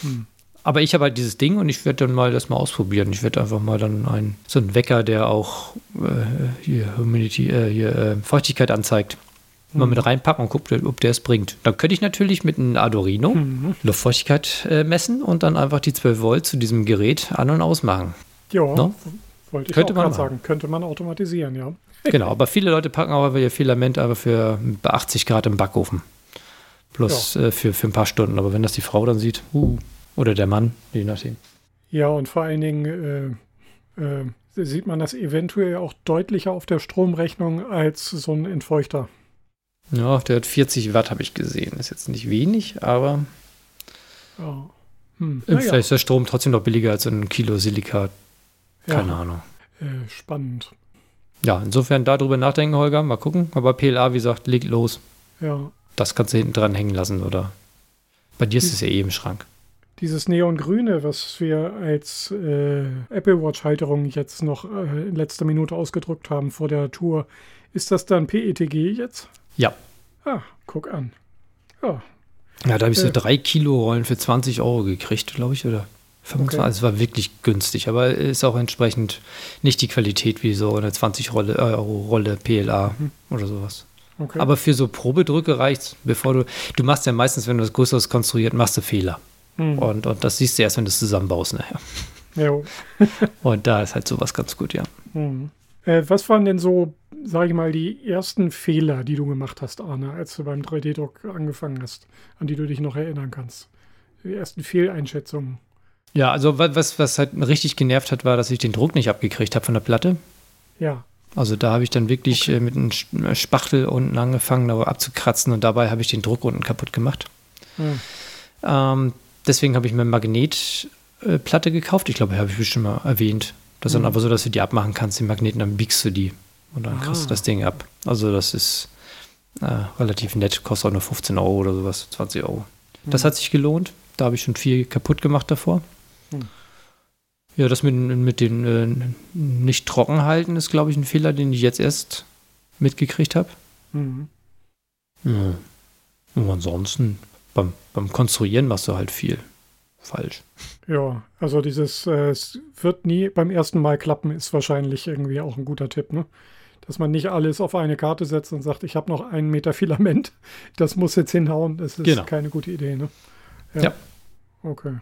Hm. Aber ich habe halt dieses Ding und ich werde dann mal das mal ausprobieren. Ich werde einfach mal dann ein, so einen Wecker, der auch äh, hier, Humidity, äh, hier äh, Feuchtigkeit anzeigt, mal mit reinpacken und gucke, ob der es bringt. Dann könnte ich natürlich mit einem Arduino Mhm. Luftfeuchtigkeit äh, messen und dann einfach die 12 Volt zu diesem Gerät an- und ausmachen. Ja, No? wollte ich Könnte auch man sagen. Könnte man automatisieren, ja. Genau, aber viele Leute packen auch ihr Filament aber für bei 80 Grad im Backofen. Plus äh, für, für ein paar Stunden. Aber wenn das die Frau dann sieht, uh, oder der Mann, je nachdem. Ja, und vor allen Dingen äh, äh, sieht man das eventuell auch deutlicher auf der Stromrechnung als so ein Entfeuchter. Ja, der hat 40 Watt, habe ich gesehen. Ist jetzt nicht wenig, aber Ja. Hm. äh, vielleicht ist der Strom trotzdem noch billiger als ein Kilo Silikat. Keine ja, Ahnung. äh, spannend. Ja, insofern darüber nachdenken, Holger. Mal gucken. Aber PLA, wie gesagt, legt los. Ja. Das kannst du hinten dran hängen lassen, oder? Bei dir ist es ja eh im Schrank. Dieses Neongrüne, was wir als äh, Apple Watch-Halterung jetzt noch äh, in letzter Minute ausgedrückt haben vor der Tour, ist das dann PETG jetzt? Ja. Ah, guck an. Ja, Ja, da habe ich so Äh. drei Kilo Rollen für 20 Euro gekriegt, glaube ich, oder 25. Okay. Also es war wirklich günstig, aber ist auch entsprechend nicht die Qualität wie so eine 20 Rolle, äh, Euro Rolle PLA Mhm. oder sowas. okay. Aber für so Probedrücke reicht's, bevor du, du machst ja meistens, wenn du das Größeres konstruiert, machst du Fehler. Hm. Und, und das siehst du erst, wenn du es zusammenbaust nachher. Jo. Und da ist halt sowas ganz gut, ja. Hm. Äh, was waren denn so, sage ich mal, die ersten Fehler, die du gemacht hast, Arne, als du beim 3D-Druck angefangen hast, an die du dich noch erinnern kannst? Die ersten Fehleinschätzungen. Ja, also wa- was, was halt richtig genervt hat, war, dass ich den Druck nicht abgekriegt habe von der Platte. Ja. Also da habe ich dann wirklich äh, mit einem Sch- Spachtel unten angefangen, aber abzukratzen und dabei habe ich den Druck unten kaputt gemacht. Hm. Ähm, deswegen habe ich mir eine Magnetplatte gekauft. Ich glaube, habe ich bestimmt mal erwähnt. Das ist dann Mhm. aber so, dass du die abmachen kannst, die Magneten, dann biegst du die und dann Ah. kriegst du das Ding ab. Also das ist äh, relativ nett, kostet auch nur 15 Euro oder sowas, 20 Euro. Das Mhm. hat sich gelohnt. Da habe ich schon viel kaputt gemacht davor. Mhm. Ja, das mit, mit den äh, nicht trocken halten ist, glaube ich, ein Fehler, den ich jetzt erst mitgekriegt habe. Mhm. Ja. Und ansonsten, beim, beim Konstruieren machst du halt viel falsch. Ja, also dieses, äh, es wird nie beim ersten Mal klappen, ist wahrscheinlich irgendwie auch ein guter Tipp, ne? Dass man nicht alles auf eine Karte setzt und sagt, ich habe noch einen Meter Filament, das muss jetzt hinhauen. Das ist Genau. keine gute Idee, ne? Ja. Okay.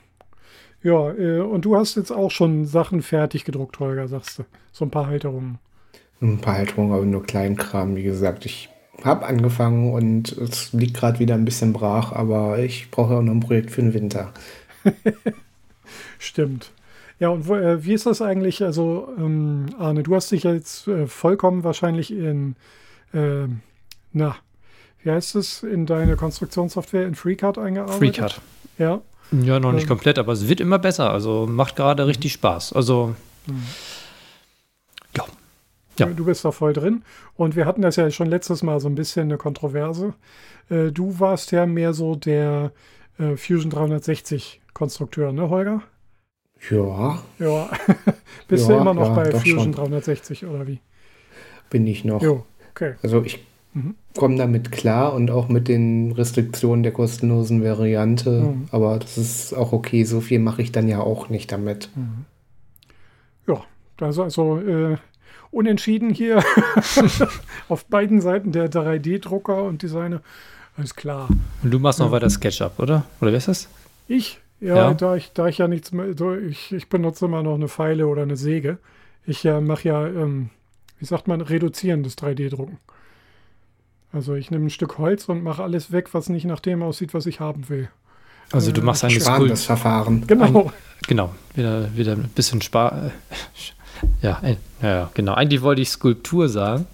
Ja, äh, und du hast jetzt auch schon Sachen fertig gedruckt, Holger, sagst du. So ein paar Halterungen. Ein paar Halterungen, aber nur Kleinkram. Wie gesagt, ich habe angefangen und es liegt gerade wieder ein bisschen brach, aber ich brauche auch noch ein Projekt für den Winter. Stimmt. Ja, und wo, äh, wie ist das eigentlich? Also, ähm, Arne, du hast dich jetzt äh, vollkommen wahrscheinlich in, ähm, na, wie heißt es, in deine Konstruktionssoftware in FreeCAD eingearbeitet? FreeCAD. Ja. Ja, noch nicht Ähm. komplett, aber es wird immer besser. Also macht gerade richtig Spaß. Also, Mhm. Ja. Du bist da voll drin. Und wir hatten das ja schon letztes Mal so ein bisschen eine Kontroverse. Äh, du warst ja mehr so der äh, Fusion 360 Konstrukteur, ne, Holger? Ja, Ja. Bist Ja, du immer noch ja, bei Fusion schon. 360 oder wie? bin ich noch. Jo, okay. Also ich Mhm. komme damit klar und auch mit den Restriktionen der kostenlosen Variante. Mhm. Aber das ist auch okay. So viel mache ich dann ja auch nicht damit. Ja, also, also äh, unentschieden hier auf beiden Seiten der 3D-Drucker und Designer. Alles klar. Und du machst noch weiter SketchUp, oder? Oder wer ist das? Ich, ja, Ja. Da, ich, da ich ja nichts mehr, so, ich, ich benutze immer noch eine Pfeile oder eine Säge. Ich äh, mache ja, ähm, wie sagt man, reduzierendes 3D-Drucken. Also ich nehme ein Stück Holz und mache alles weg, was nicht nach dem aussieht, was ich haben will. Also du Äh, machst eine Sparen das Verfahren. Genau. Genau, wieder, wieder ein bisschen Spar. Äh, ja, ja, genau. Eigentlich wollte ich Skulptur sagen.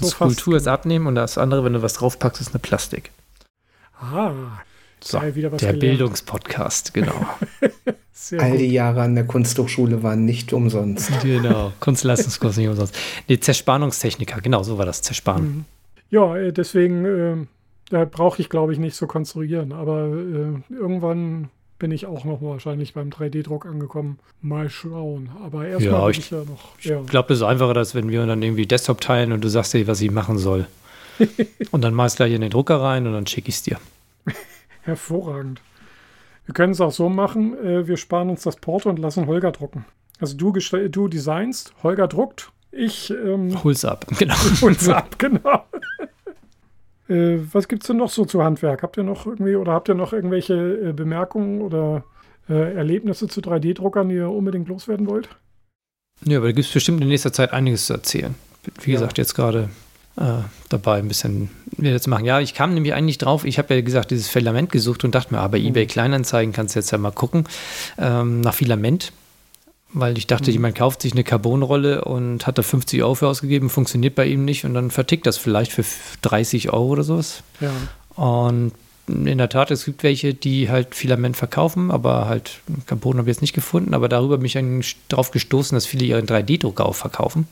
So Skulptur ist abnehmen und das andere, wenn du was draufpackst, ist eine Plastik. Ah, So, Geil, wieder was der gelernt. Bildungspodcast, genau. sehr All gut. die Jahre an der Kunsthochschule waren nicht umsonst. genau, Kunstleistungskurs nicht umsonst. Nee, Zerspannungstechniker, genau, so war das, Zersparen. Mhm. Ja, äh, deswegen äh, da brauche ich, glaube ich, nicht so konstruieren. Aber äh, irgendwann bin ich auch noch wahrscheinlich beim 3D-Druck angekommen. Mal schauen. Aber erstmal Ja, bin ich- ich ja noch. Ja. Ich glaube, das ist einfacher, als wenn wir dann irgendwie Desktop teilen und du sagst dir, was ich machen soll. und dann machst du gleich in den Drucker rein und dann schicke ich es dir. Hervorragend. Wir können es auch so machen, äh, wir sparen uns das Porto und lassen Holger drucken. Also du, du designst, Holger druckt, ich ähm, Hol's ab, genau. hol's ab, genau. Äh, was gibt es denn noch so zu Handwerk? Habt ihr noch irgendwie oder habt ihr noch irgendwelche äh, Bemerkungen oder äh, Erlebnisse zu 3D-Druckern, die ihr unbedingt loswerden wollt? Ja, aber da gibt es bestimmt in nächster Zeit einiges zu erzählen. Wie ja. gesagt, jetzt gerade äh, dabei ein bisschen wieder zu machen. Ja, ich kam nämlich eigentlich drauf, ich habe ja gesagt, dieses Filament gesucht und dachte mir, aber mhm. eBay Kleinanzeigen kannst du jetzt ja mal gucken ähm, nach Filament. Weil ich dachte, mhm. jemand kauft sich eine Carbonrolle und hat da 50 Euro für ausgegeben, funktioniert bei ihm nicht und dann vertickt das vielleicht für 30 Euro oder sowas. Ja. Und in der Tat, es gibt welche, die halt Filament verkaufen, aber halt Carbon habe ich jetzt nicht gefunden, aber darüber bin ich eigentlich drauf gestoßen, dass viele ihren 3D-Drucker auch verkaufen.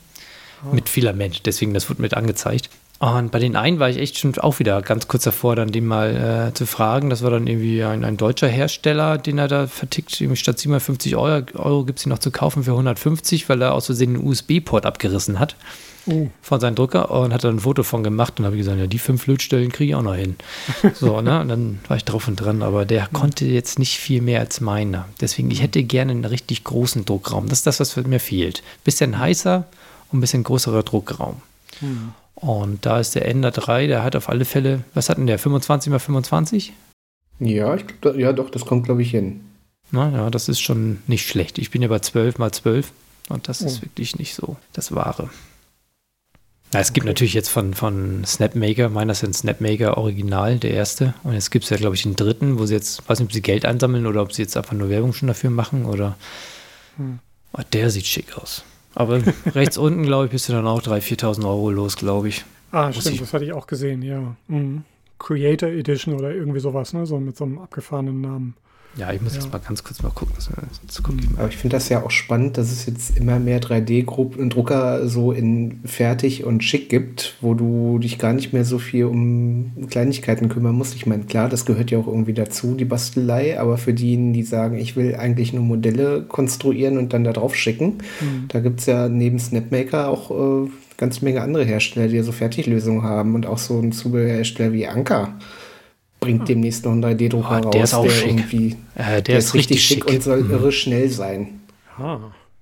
Oh. Mit Filament, deswegen das wurde mit angezeigt. Und bei den einen war ich echt schon auch wieder ganz kurz davor, dann den mal äh, zu fragen. Das war dann irgendwie ein, ein, deutscher Hersteller, den er da vertickt. Irgendwie statt 750 Euro, Euro gibt es ihn noch zu kaufen für 150, weil er aus Versehen den USB-Port abgerissen hat oh. von seinem Drucker und hat dann ein Foto von gemacht und habe gesagt, ja, die fünf Lötstellen kriege ich auch noch hin. so, ne? Und dann war ich drauf und dran, aber der konnte jetzt nicht viel mehr als meiner. Deswegen, ich hätte gerne einen richtig großen Druckraum. Das ist das, was mir fehlt. Bisschen heißer und ein bisschen größerer Druckraum. Mhm. Und da ist der Ender 3, der hat auf alle Fälle, was hat denn der, 25 mal 25? Ja, ich, ja doch, das kommt, glaube ich, hin. Na ja, das ist schon nicht schlecht. Ich bin ja bei 12 mal 12 und das oh. ist wirklich nicht so das Wahre. Ja, es gibt okay. natürlich jetzt von, von Snapmaker, meiner ist ein Snapmaker Original, der erste. Und jetzt gibt es ja, glaube ich, den dritten, wo sie jetzt, weiß nicht, ob sie Geld einsammeln oder ob sie jetzt einfach nur Werbung schon dafür machen oder. Hm. Oh, der sieht schick aus. Aber rechts unten, glaube ich, bist du dann auch 3.000, 4.000 Euro los, glaube ich. Ah, Muss stimmt, ich. das hatte ich auch gesehen, ja. Mhm. Creator Edition oder irgendwie sowas, ne? So mit so einem abgefahrenen Namen. Ja, ich muss ja. jetzt mal ganz kurz mal gucken. guck ich Aber ich finde das ja auch spannend, dass es jetzt immer mehr 3D-Drucker so in fertig und schick gibt, wo du dich gar nicht mehr so viel um Kleinigkeiten kümmern musst. Ich meine, klar, das gehört ja auch irgendwie dazu, die Bastelei, aber für diejenigen, die sagen, ich will eigentlich nur Modelle konstruieren und dann da drauf schicken, mhm. da gibt es ja neben Snapmaker auch äh, ganz Menge andere Hersteller, die ja so Fertiglösungen haben und auch so ein Zubehörhersteller wie Anker bringt demnächst noch einen 3D-Drucker oh, raus. Der ist auch der schick. Irgendwie, äh, der, der, ist richtig schick, und soll mhm. irre schnell sein. Ah.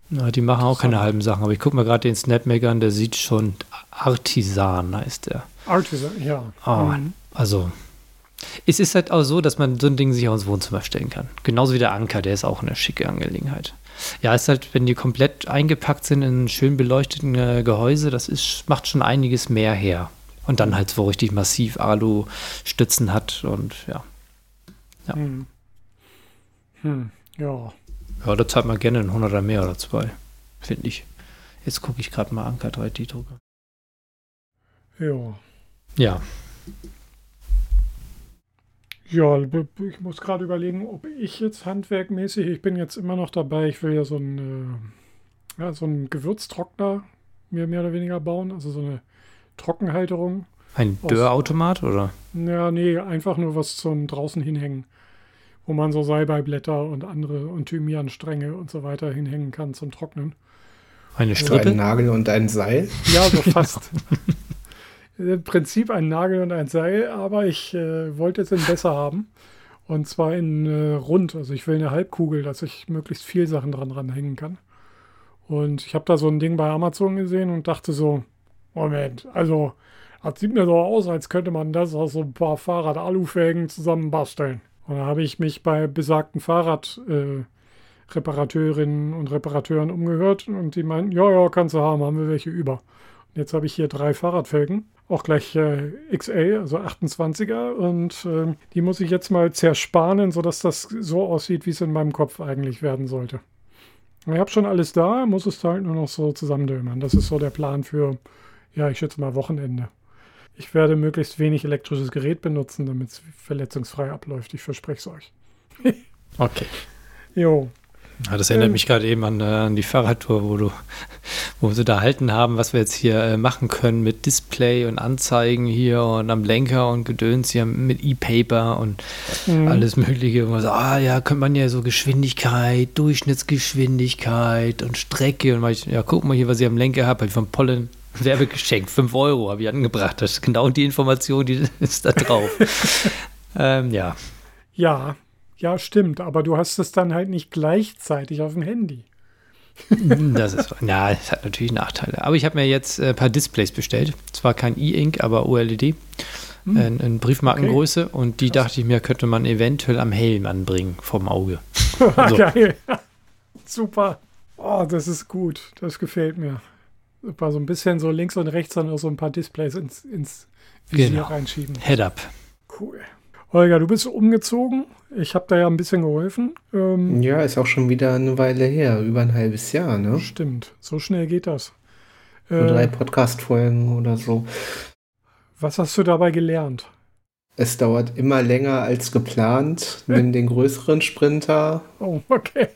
Na, die machen auch keine halben Sachen, aber ich gucke mir gerade den Snapmaker an, der sieht schon Artisan, heißt der. Artisan, ja. Oh, mhm. Also, es ist halt auch so, dass man so ein Ding sich auch ins Wohnzimmer stellen kann. Genauso wie der Anker, der ist auch eine schicke Angelegenheit. Ja, ist halt, wenn die komplett eingepackt sind in schön beleuchteten äh, Gehäuse, das ist, macht schon einiges mehr her. Und dann halt so richtig massiv Alu-Stützen hat und ja. Ja. Hm. Hm. Ja. Ja, da zahlt man gerne ein 100er mehr oder zwei, finde ich. Jetzt gucke ich gerade mal Anker 3D-Drucker. Ja. Ja. Ja, ich muss gerade überlegen, ob ich jetzt handwerkmäßig, ich bin jetzt immer noch dabei, ich will ja so einen, äh, ja, so einen Gewürztrockner mir mehr oder weniger bauen, also so eine Trockenhalterung. Ein Dörrautomat oder? Ja, nee, einfach nur was zum draußen hinhängen, wo man so Salbeiblätter und andere und Thymianstränge und so weiter hinhängen kann zum Trocknen. Eine Strippe? Also ein Nagel und ein Seil? Ja, so fast. Im Prinzip ein Nagel und ein Seil, aber ich äh, wollte es in besser haben. Und zwar in äh, rund. Also ich will eine Halbkugel, dass ich möglichst viel Sachen dran ranhängen kann. Und ich habe da so ein Ding bei Amazon gesehen und dachte so, Moment, also das sieht mir so aus, als könnte man das aus so ein paar Fahrrad-Alufelgen zusammenbasteln. Und da habe ich mich bei besagten Fahrradreparateurinnen äh, und Reparateuren umgehört und die meinten, ja, ja, kannst du haben, haben wir welche über. Und jetzt habe ich hier drei Fahrradfelgen, auch gleich äh, XA, also 28er und äh, die muss ich jetzt mal zerspanen, sodass das so aussieht, wie es in meinem Kopf eigentlich werden sollte. Ich habe schon alles da, muss es halt nur noch so zusammendömern. Das ist so der Plan für ja, ich schätze mal Wochenende. Ich werde möglichst wenig elektrisches Gerät benutzen, damit es verletzungsfrei abläuft. Ich verspreche es euch. okay. Jo. Ja, das erinnert ähm, mich gerade eben an, äh, an, die Fahrradtour, wo du, wo sie da halten haben, was wir jetzt hier äh, machen können mit Display und Anzeigen hier und am Lenker und Gedöns hier mit E-Paper und mhm. alles Mögliche. Und so, ah ja, könnte man ja so Geschwindigkeit, Durchschnittsgeschwindigkeit und Strecke und ich, ja, guck mal hier, was ich am Lenker habe, halt von Pollen Werbegeschenk, 5 Euro habe ich angebracht. Das ist genau die Information, die ist da drauf. ähm, ja. Ja, ja, stimmt. Aber du hast es dann halt nicht gleichzeitig auf dem Handy. Das ist, na, es hat natürlich Nachteile. Aber ich habe mir jetzt ein paar Displays bestellt. Zwar kein E-Ink, aber OLED. Hm. In, in, Briefmarkengröße. Okay. Und die Krass. dachte ich mir, könnte man eventuell am Helm anbringen, vom Auge. so. Geil. Super. Oh, das ist gut. Das gefällt mir. Super, so ein bisschen so links und rechts dann auch so ein paar Displays ins, ins Visier genau. reinschieben. Head up. Cool. Holger, du bist umgezogen. Ich habe da ja ein bisschen geholfen. Ähm, ja, ist auch schon wieder eine Weile her, über ein halbes Jahr, ne? Stimmt, so schnell geht das. Äh, drei Podcast-Folgen oder so. Was hast du dabei gelernt? Es dauert immer länger als geplant. Nimm den größeren Sprinter. Oh, okay.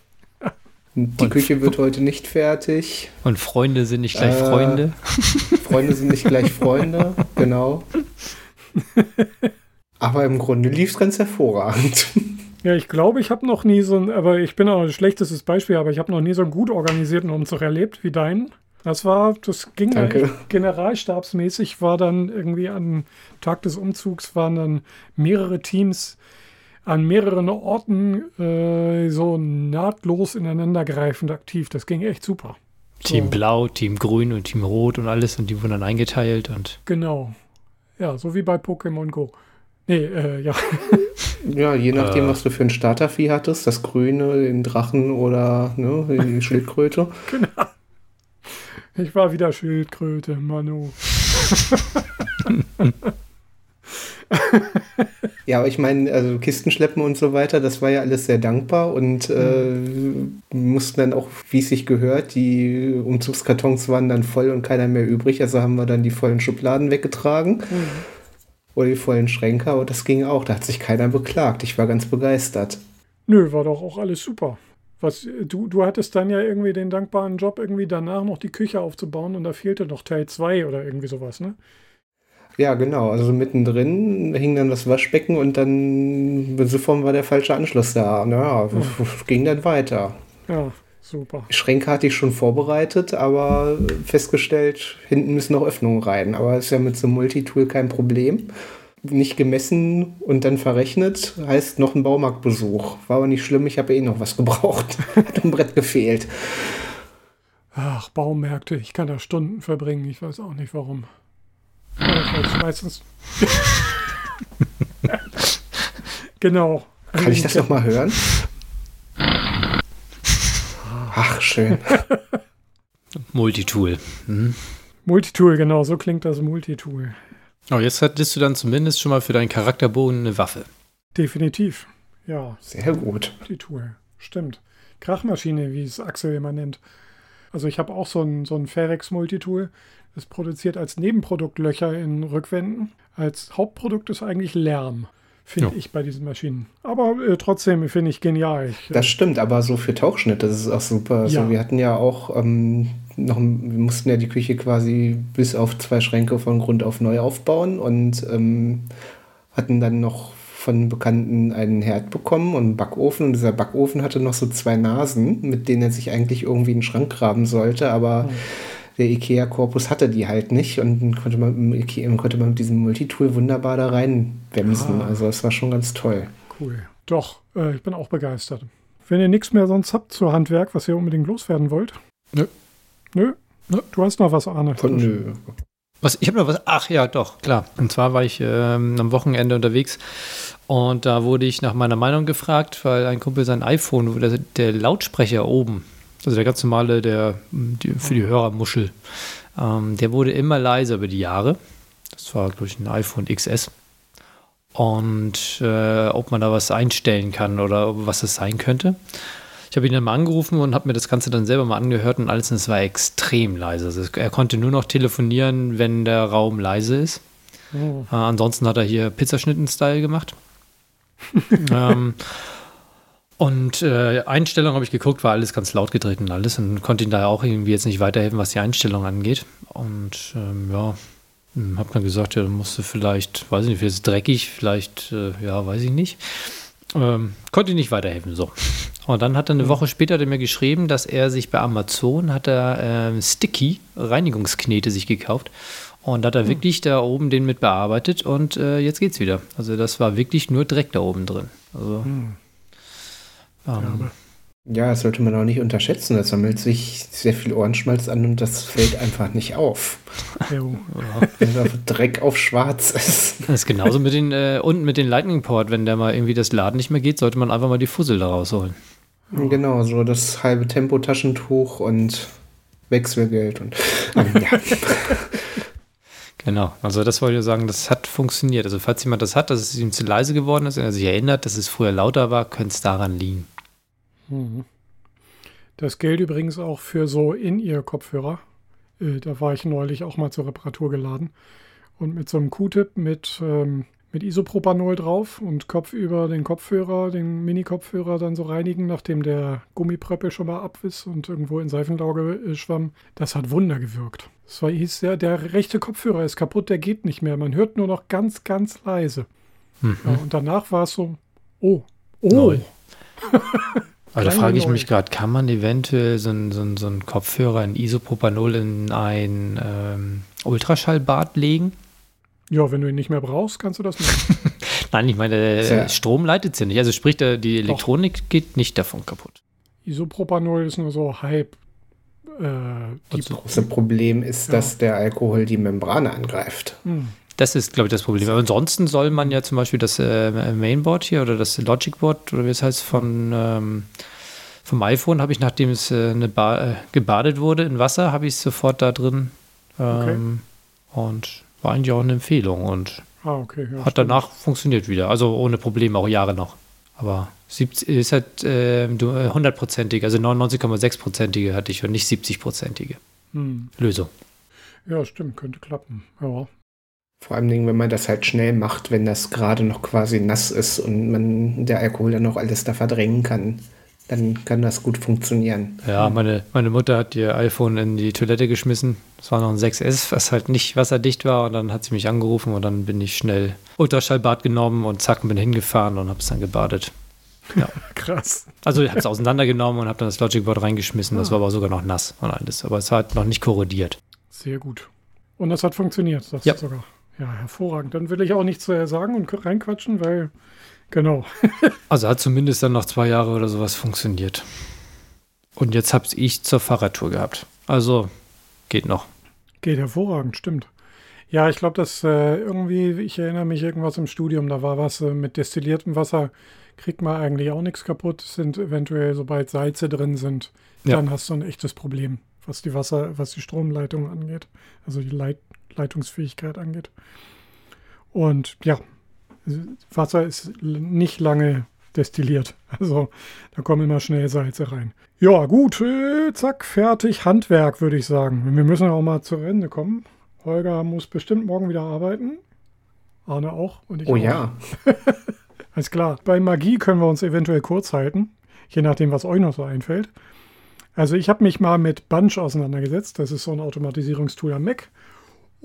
Die und Küche wird heute nicht fertig. Und Freunde sind nicht gleich äh, Freunde. Freunde sind nicht gleich Freunde, genau. Aber im Grunde lief es ganz hervorragend. Ja, ich glaube, ich habe noch nie so ein, aber ich bin auch ein schlechtestes Beispiel, aber ich habe noch nie so einen gut organisierten Umzug erlebt wie deinen. Das war, das ging Danke. generalstabsmäßig, war dann irgendwie am Tag des Umzugs waren dann mehrere Teams an mehreren Orten äh, so nahtlos ineinandergreifend aktiv. Das ging echt super. Team so. Blau, Team Grün und Team Rot und alles und die wurden dann eingeteilt und. Genau. Ja, so wie bei Pokémon Go. Nee, äh, ja. Ja, je nachdem, äh. was du für ein Startervieh hattest, das Grüne, den Drachen oder ne, die Schildkröte. Genau. Ich war wieder Schildkröte, Manu. ja, aber ich meine, also Kisten schleppen und so weiter, das war ja alles sehr dankbar und äh, mussten dann auch, wie es sich gehört, die Umzugskartons waren dann voll und keiner mehr übrig, also haben wir dann die vollen Schubladen weggetragen. Mhm oder die vollen Schränke, aber das ging auch. Da hat sich keiner beklagt. Ich war ganz begeistert. Nö, war doch auch alles super. Was, du, du hattest dann ja irgendwie den dankbaren Job, irgendwie danach noch die Küche aufzubauen und da fehlte noch Teil 2 oder irgendwie sowas, ne? Ja, genau. Also mittendrin hing dann das Waschbecken und dann sofort war der falsche Anschluss da. Naja, ja. ging dann weiter. Ja, super. Schränke hatte ich schon vorbereitet, aber festgestellt, hinten müssen noch Öffnungen rein. Aber ist ja mit so einem Multitool kein Problem nicht gemessen und dann verrechnet, heißt noch ein Baumarktbesuch. War aber nicht schlimm, ich habe eh noch was gebraucht. Hat ein Brett gefehlt. Ach, Baumärkte, ich kann da Stunden verbringen, ich weiß auch nicht warum. Ja, meistens. genau. Kann ich das noch mal hören? Ach, schön. Multitool. Mhm. Multitool, genau, so klingt das Multitool. Oh, jetzt hattest du dann zumindest schon mal für deinen Charakterbogen eine Waffe. Definitiv, ja. Sehr gut. Die Tool, stimmt. Krachmaschine, wie es Axel immer nennt. Also ich habe auch so ein, so ein Ferex-Multitool. Das produziert als Nebenprodukt Löcher in Rückwänden. Als Hauptprodukt ist eigentlich Lärm finde ja. ich bei diesen Maschinen. Aber äh, trotzdem finde ich genial. Ich, äh, das stimmt, aber so für Tauchschnitt, das ist auch super. Also ja. wir hatten ja auch ähm, noch, wir mussten ja die Küche quasi bis auf zwei Schränke von Grund auf neu aufbauen und ähm, hatten dann noch von Bekannten einen Herd bekommen und einen Backofen. Und dieser Backofen hatte noch so zwei Nasen, mit denen er sich eigentlich irgendwie einen Schrank graben sollte, aber mhm der IKEA-Korpus hatte die halt nicht und dann konnte man, Ikea, konnte man mit diesem Multitool wunderbar da reinwemsen. Ah. Also das war schon ganz toll. Cool. Doch, äh, ich bin auch begeistert. Wenn ihr nichts mehr sonst habt zur Handwerk, was ihr unbedingt loswerden wollt. Nö. Nö? Nö. Du hast noch was, Arne. Von, nö. Was, ich habe noch was. Ach ja, doch, klar. Und zwar war ich ähm, am Wochenende unterwegs und da wurde ich nach meiner Meinung gefragt, weil ein Kumpel sein iPhone, der, der Lautsprecher oben, also der ganz normale, der die, für die Hörermuschel, ähm, der wurde immer leiser über die Jahre. Das war, glaube ich, ein iPhone XS. Und äh, ob man da was einstellen kann oder was es sein könnte. Ich habe ihn dann mal angerufen und habe mir das Ganze dann selber mal angehört und alles, und es war extrem leise. Also er konnte nur noch telefonieren, wenn der Raum leise ist. Oh. Äh, ansonsten hat er hier Pizzaschnitten-Style gemacht. ähm, und äh, Einstellung habe ich geguckt, war alles ganz laut gedreht und alles und konnte ihm da auch irgendwie jetzt nicht weiterhelfen, was die Einstellung angeht. Und ähm, ja, hm, habe dann gesagt, ja, musste vielleicht, weiß ich nicht, vielleicht ist es dreckig, vielleicht, äh, ja, weiß ich nicht. Ähm, konnte nicht weiterhelfen, so. Und dann hat er eine mhm. Woche später mir geschrieben, dass er sich bei Amazon hat er äh, Sticky Reinigungsknete sich gekauft und hat er mhm. wirklich da oben den mit bearbeitet und äh, jetzt geht's wieder. Also das war wirklich nur Dreck da oben drin. Also mhm. Ähm, Ja, das sollte man auch nicht unterschätzen. Da sammelt sich sehr viel Ohrenschmalz an und das fällt einfach nicht auf. Wenn da Dreck auf schwarz ist. Das ist genauso mit den, äh, unten mit den Lightning Port. Wenn der mal irgendwie das Laden nicht mehr geht, sollte man einfach mal die Fussel da rausholen. Genau, so das halbe Tempotaschentuch und Wechselgeld und ähm, ja. Genau, also das wollte ich sagen, das hat funktioniert. Also falls jemand das hat, dass es ihm zu leise geworden ist und er sich erinnert, dass es früher lauter war, könnte es daran liegen. Mhm. Das gilt übrigens auch für so In-Ear-Kopfhörer. Äh, da war ich neulich auch mal zur Reparatur geladen. Und mit so einem Q-Tip mit, ähm, mit Isopropanol drauf und Kopf über den Kopfhörer, den Mini-Kopfhörer dann so reinigen, nachdem der Gummipröppel schon mal ab ist und irgendwo in Seifenlauge äh, schwamm. Das hat Wunder gewirkt. Es war, hieß ja, der rechte Kopfhörer ist kaputt, der geht nicht mehr. Man hört nur noch ganz, ganz leise. Mhm. Ja, und danach war es so, oh, oh. Aber da frage ich mich gerade, kann man eventuell so einen so so ein Kopfhörer in Isopropanol in ein ähm, Ultraschallbad legen? Ja, wenn du ihn nicht mehr brauchst, kannst du das machen. Nein, ich meine, ja. Strom leitet ja nicht. Also sprich, die Elektronik Doch. geht nicht davon kaputt. Isopropanol ist nur so Hype. Äh, das große Problem ist, ja. dass der Alkohol die Membrane angreift. Hm. Das ist, glaube ich, das Problem. Aber ansonsten soll man ja zum Beispiel das äh, Mainboard hier oder das Logicboard oder wie es heißt von ähm, vom iPhone habe ich, nachdem es äh, eine äh, gebadet wurde in Wasser, habe ich es sofort da drin. Ähm, okay. Und war eigentlich auch eine Empfehlung und ah, okay, ja, hat stimmt. danach funktioniert wieder. Also ohne Probleme, auch Jahre noch. Aber ist halt äh, hundertprozentig, äh, also 99,6-prozentige hatte ich und nicht 70-prozentige hm. Lösung. Ja, stimmt, könnte klappen. Ja. Vor allem, wenn man das halt schnell macht, wenn das gerade noch quasi nass ist und man der Alkohol dann noch alles da verdrängen kann, dann kann das gut funktionieren. Ja, meine, meine Mutter hat ihr iPhone in die Toilette geschmissen. Das war noch ein 6S, was halt nicht wasserdicht war. Und dann hat sie mich angerufen und dann bin ich schnell Ultraschallbad genommen und zack, bin hingefahren und habe es dann gebadet. Ja. Krass. Also ich habe es auseinandergenommen und habe dann das Logicboard reingeschmissen. Das ah. war aber sogar noch nass und alles. Aber es hat noch nicht korrodiert. Sehr gut. Und das hat funktioniert, das ja. sogar. Ja, hervorragend. Dann will ich auch nichts sagen und reinquatschen, weil, genau. also hat zumindest dann noch zwei Jahre oder sowas funktioniert. Und jetzt habe ich zur Fahrradtour gehabt. Also geht noch. Geht hervorragend, stimmt. Ja, ich glaube, dass äh, irgendwie, ich erinnere mich irgendwas im Studium, da war was äh, mit destilliertem Wasser, kriegt man eigentlich auch nichts kaputt. Sind eventuell, sobald Salze drin sind, ja. dann hast du ein echtes Problem, was die Wasser, was die Stromleitung angeht, also die Leit Leitungsfähigkeit angeht. Und ja, Wasser ist nicht lange destilliert. Also da kommen immer schnell Salze rein. Ja, gut, äh, zack, fertig. Handwerk, würde ich sagen. Wir müssen auch mal zu Ende kommen. Holger muss bestimmt morgen wieder arbeiten. Arne auch. Und ich oh auch. ja. Alles klar. Bei Magie können wir uns eventuell kurz halten. Je nachdem, was euch noch so einfällt. Also ich habe mich mal mit Bunch auseinandergesetzt. Das ist so ein Automatisierungstool am Mac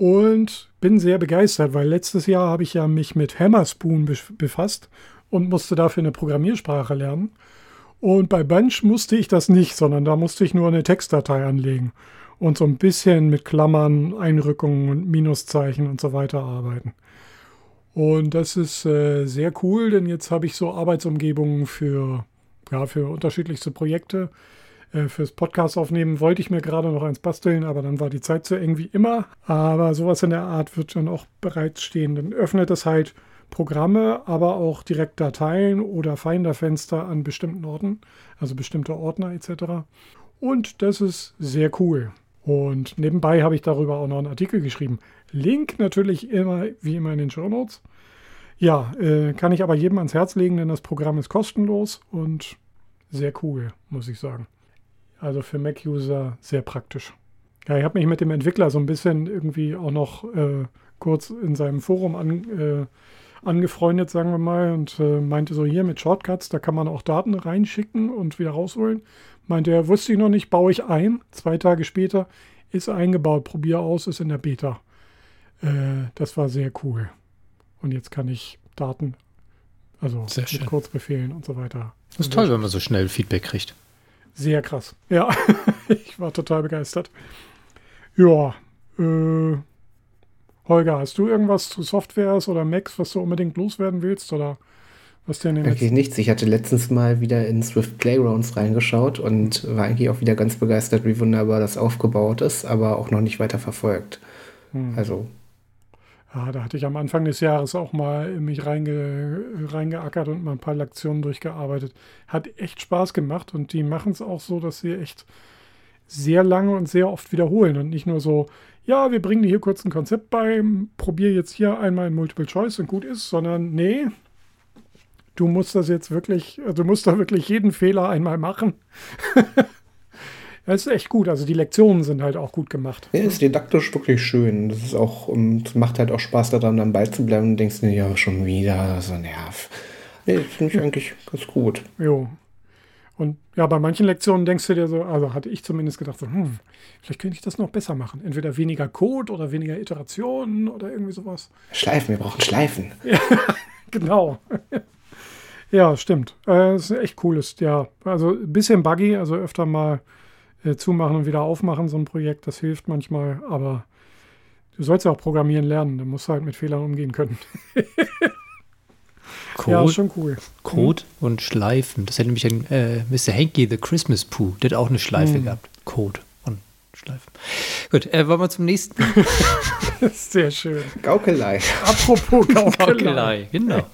und bin sehr begeistert, weil letztes Jahr habe ich ja mich mit Hammerspoon befasst und musste dafür eine Programmiersprache lernen. Und bei Bunch musste ich das nicht, sondern da musste ich nur eine Textdatei anlegen und so ein bisschen mit Klammern, Einrückungen und Minuszeichen und so weiter arbeiten. Und das ist äh, sehr cool, denn jetzt habe ich so Arbeitsumgebungen für, ja, für unterschiedlichste Projekte äh, fürs Podcast aufnehmen wollte ich mir gerade noch eins basteln, aber dann war die Zeit so eng wie immer. Aber sowas in der Art wird dann auch bereitstehen. Dann öffnet es halt Programme, aber auch direkt Dateien oder Finder-Fenster an bestimmten Orten, also bestimmte Ordner etc. Und das ist sehr cool. Und nebenbei habe ich darüber auch noch einen Artikel geschrieben. Link natürlich immer, wie immer in den Show Notes. Ja, äh, kann ich aber jedem ans Herz legen, denn das Programm ist kostenlos und sehr cool, muss ich sagen. Also für Mac-User sehr praktisch. Ja, ich habe mich mit dem Entwickler so ein bisschen irgendwie auch noch äh, kurz in seinem Forum an, äh, angefreundet, sagen wir mal, und äh, meinte so, hier mit Shortcuts, da kann man auch Daten reinschicken und wieder rausholen. Meinte er, wusste ich noch nicht, baue ich ein. Zwei Tage später ist eingebaut, probier aus, ist in der Beta. Äh, das war sehr cool. Und jetzt kann ich Daten, also mit. Kurzbefehlen und so weiter. Das ist toll, wenn man so schnell Feedback kriegt. Sehr krass. Ja, ich war total begeistert. Ja, äh, Holger, hast du irgendwas zu Softwares oder Macs, was du unbedingt loswerden willst? Oder Was denn denn Eigentlich jetzt? nichts. Ich hatte letztens mal wieder in Swift Playgrounds reingeschaut und war eigentlich auch wieder ganz begeistert, wie wunderbar das aufgebaut ist, aber auch noch nicht weiter verfolgt. Hm. Also, Ja, da hatte ich am Anfang des Jahres auch mal mich reinge, reingeackert und mal ein paar Lektionen durchgearbeitet. Hat echt Spaß gemacht und die machen es auch so, dass sie echt sehr lange und sehr oft wiederholen und nicht nur so, ja, wir bringen dir hier kurz ein Konzept bei, probier jetzt hier einmal in Multiple Choice und gut ist, sondern nee, du musst das jetzt wirklich, du musst da wirklich jeden Fehler einmal machen. Das ist echt gut. Also die Lektionen sind halt auch gut gemacht. ja, ist didaktisch wirklich schön. Das ist auch, und es macht halt auch Spaß daran, dann beizubleiben und denkst dir, ja, schon wieder, so nerv. Nee, das finde ich eigentlich ganz gut. Jo. Und ja, bei manchen Lektionen denkst du dir so, also hatte ich zumindest gedacht, so, hm, vielleicht könnte ich das noch besser machen. Entweder weniger Code oder weniger Iterationen oder irgendwie sowas. Schleifen, wir brauchen Schleifen. Genau. ja, stimmt. Äh, das ist echt cooles, ja. Also ein bisschen buggy, also öfter mal äh, zumachen und wieder aufmachen, so ein Projekt, das hilft manchmal, aber du sollst ja auch programmieren lernen, du musst halt mit Fehlern umgehen können. Code, Ja, ist schon cool. Code und Schleifen. Das hätte nämlich ein äh, Mr. Hanky, The Christmas Pooh, der hat auch eine Schleife Hm. gehabt. Code und Schleifen. Gut, äh, wollen wir zum nächsten. Sehr schön. Gaukelei. Apropos Gaukelei. Gaukelei, genau.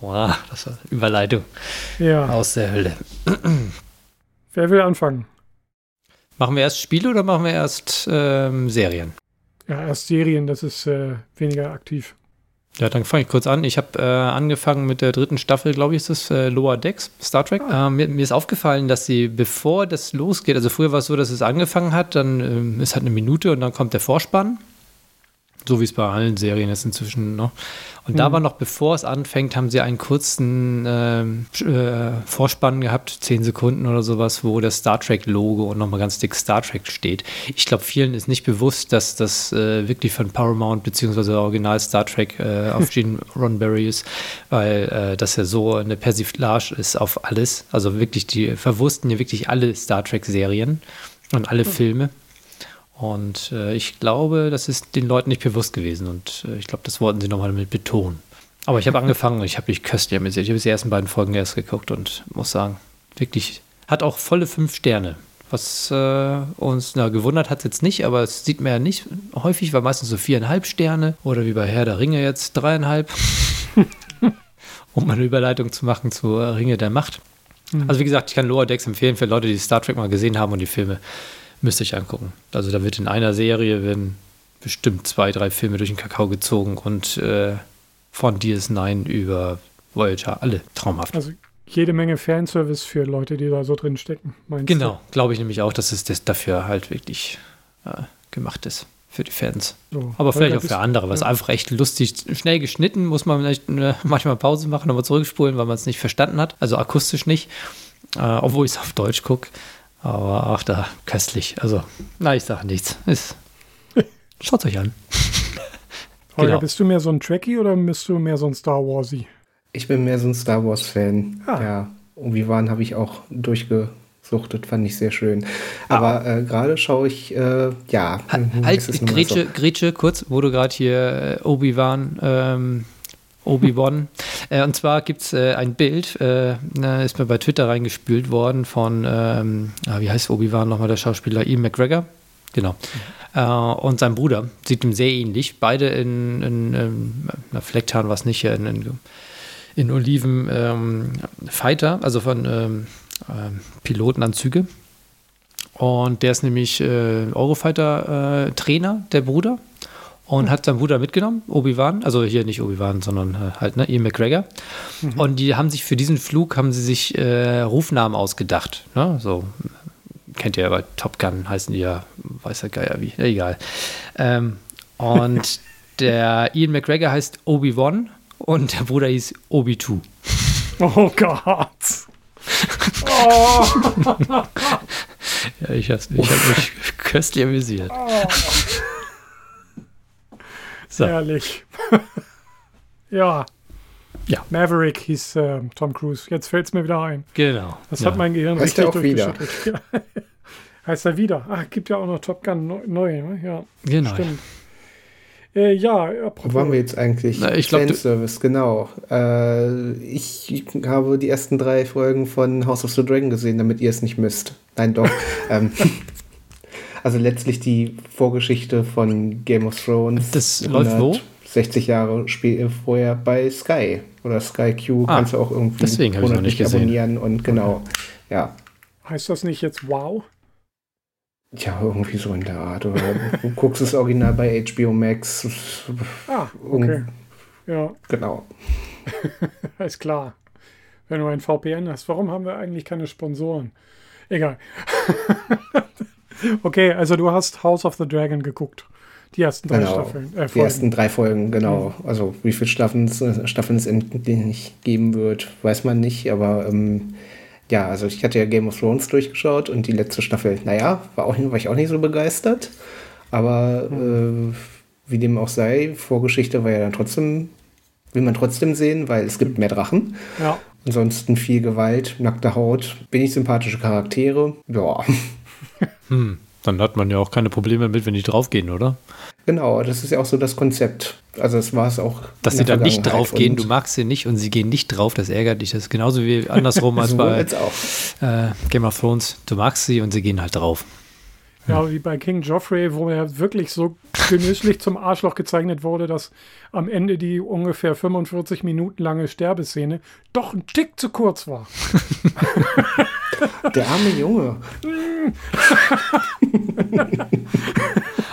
Wow, das war eine Überleitung Ja, aus der Hölle. wer will anfangen? Machen wir erst Spiele oder machen wir erst ähm, Serien? Ja, erst Serien, das ist äh, weniger aktiv. Ja, dann fange ich kurz an. Ich habe äh, angefangen mit der dritten Staffel, glaube ich, ist es äh, Lower Decks, Star Trek. Äh, mir, mir ist aufgefallen, dass sie, bevor das losgeht, also früher war es so, dass es angefangen hat, dann ähm, ist halt eine Minute und dann kommt der Vorspann. So wie es bei allen Serien ist inzwischen noch. Und da Mhm. war noch, bevor es anfängt, haben sie einen kurzen ähm, äh, Vorspann gehabt, zehn Sekunden oder sowas, wo das Star Trek-Logo und nochmal ganz dick Star Trek steht. Ich glaube, vielen ist nicht bewusst, dass das äh, wirklich von Paramount beziehungsweise Original Star Trek äh, auf Gene Roddenberry ist, weil äh, das ja so eine Persiflage ist auf alles. Also wirklich, die verwussten ja wirklich alle Star Trek-Serien und alle Filme. Und äh, ich glaube, das ist den Leuten nicht bewusst gewesen. Und äh, ich glaube, das wollten sie nochmal damit betonen. Aber ich habe angefangen ich habe mich köstlich amüsiert. Ich habe die ersten beiden Folgen erst geguckt und muss sagen, wirklich, hat auch volle fünf Sterne. Was äh, uns na, gewundert hat jetzt nicht, aber es sieht man ja nicht häufig, war meistens so viereinhalb Sterne oder wie bei Herr der Ringe jetzt dreieinhalb. um mal eine Überleitung zu machen zu äh, Ringe der Macht. Also wie gesagt, ich kann Lower Decks empfehlen für Leute, die Star Trek mal gesehen haben und die Filme müsst ihr euch angucken. Also da wird in einer Serie werden bestimmt zwei, drei Filme durch den Kakao gezogen und äh, von DS9 über Voyager, alle traumhaft. Also jede Menge Fanservice für Leute, die da so drin stecken. Meinst Genau, glaube ich nämlich auch, dass es das dafür halt wirklich äh, gemacht ist für die Fans. Du? So. Aber vielleicht auch für andere, was ja. einfach echt lustig, schnell geschnitten, muss man vielleicht äh, manchmal Pause machen, nochmal zurückspulen, weil man es nicht verstanden hat, also akustisch nicht, äh, obwohl ich es auf Deutsch gucke. Aber ach, da köstlich. Also, na, ich sage nichts. Ist, schaut euch an. Holger, genau. bist du mehr so ein Trekkie oder bist du mehr so ein Star Warsy? Ich bin mehr so ein Star Wars-Fan. Ah. Ja, Obi-Wan habe ich auch durchgesuchtet, fand ich sehr schön. Aber äh, gerade schaue ich, äh, ja. hm, Halt, mal Grätsche, Grätsche, kurz, wo du gerade hier äh, Obi-Wan, ähm, Obi-Wan. äh, und zwar gibt es äh, ein Bild, äh, ist mir bei Twitter reingespült worden von, ähm, ah, wie heißt Obi-Wan nochmal, der Schauspieler Ian McGregor. Genau. Äh, und sein Bruder sieht ihm sehr ähnlich. Beide in, in, in na, Flecktarn war es nicht, in, in, in Oliven ähm, Fighter, also von ähm, ähm, Pilotenanzüge. Und der ist nämlich äh, Eurofighter-Trainer, der Bruder. Und hat seinen Bruder mitgenommen, Obi-Wan, also hier nicht Obi-Wan, sondern äh, halt, ne, Ian McGregor. Und die haben sich für diesen Flug, haben sie sich äh, Rufnamen ausgedacht. Ne? So, kennt ihr ja bei Top Gun, heißen die ja, weiß der Geier wie, egal. Ähm, und der Ian McGregor heißt Obi-Wan und der Bruder hieß Obi-2. Oh Gott. Oh, Ja, ich, ich habe mich köstlich amüsiert. So. herrlich. ja. Ja. Maverick hieß äh, Tom Cruise. Jetzt fällt es mir wieder ein. Genau. Das ja. hat mein Gehirn Heißt richtig er auch wieder? durchgeschüttelt. Ja. heißt er wieder. Ach, gibt ja auch noch Top Gun neu, neu ne? Ja, genau. stimmt. Äh, ja, apropos. Wo waren wir jetzt eigentlich? Na, ich glaub, Fanservice, genau. Äh, ich habe die ersten drei Folgen von House of the Dragon gesehen, damit ihr es nicht müsst. Nein, doch. ähm, also letztlich die Vorgeschichte von Game of Thrones. Das läuft wo? 60 Jahre vorher bei Sky oder Sky Q ah, kannst du auch irgendwie deswegen ich noch nicht gesehen. abonnieren und genau, ja. Heißt das nicht jetzt Wow? Ja, irgendwie so in der Art. Oder du guckst das Original bei HBO Max. Ah, okay. Ja. Genau. Ist klar. Wenn du ein VPN hast, warum haben wir eigentlich keine Sponsoren? Egal. okay, also du hast House of the Dragon geguckt. Die ersten drei genau. Staffeln. Äh, die ersten drei Folgen, genau. Mhm. Also wie viele Staffeln, Staffeln es endlich geben wird, weiß man nicht. Aber ähm, ja, also ich hatte ja Game of Thrones durchgeschaut und die letzte Staffel, naja, war, auch, war ich auch nicht so begeistert. Aber mhm. äh, wie dem auch sei, Vorgeschichte war ja dann trotzdem, will man trotzdem sehen, weil es gibt mehr Drachen. Ja. Ansonsten viel Gewalt, nackte Haut, wenig sympathische Charaktere. Ja. Hm. Dann hat man ja auch keine Probleme mit, wenn die draufgehen, oder? Genau, das ist ja auch so das Konzept. Also es war es auch. Dass sie dann nicht draufgehen, du magst sie nicht und sie gehen nicht drauf, das ärgert dich. Das ist genauso wie andersrum als bei äh, Game of Thrones. Du magst sie und sie gehen halt drauf. Ja, wie bei King Joffrey, wo er wirklich so genüsslich zum Arschloch gezeichnet wurde, dass am Ende die ungefähr 45 Minuten lange Sterbeszene doch ein Tick zu kurz war. Der arme Junge.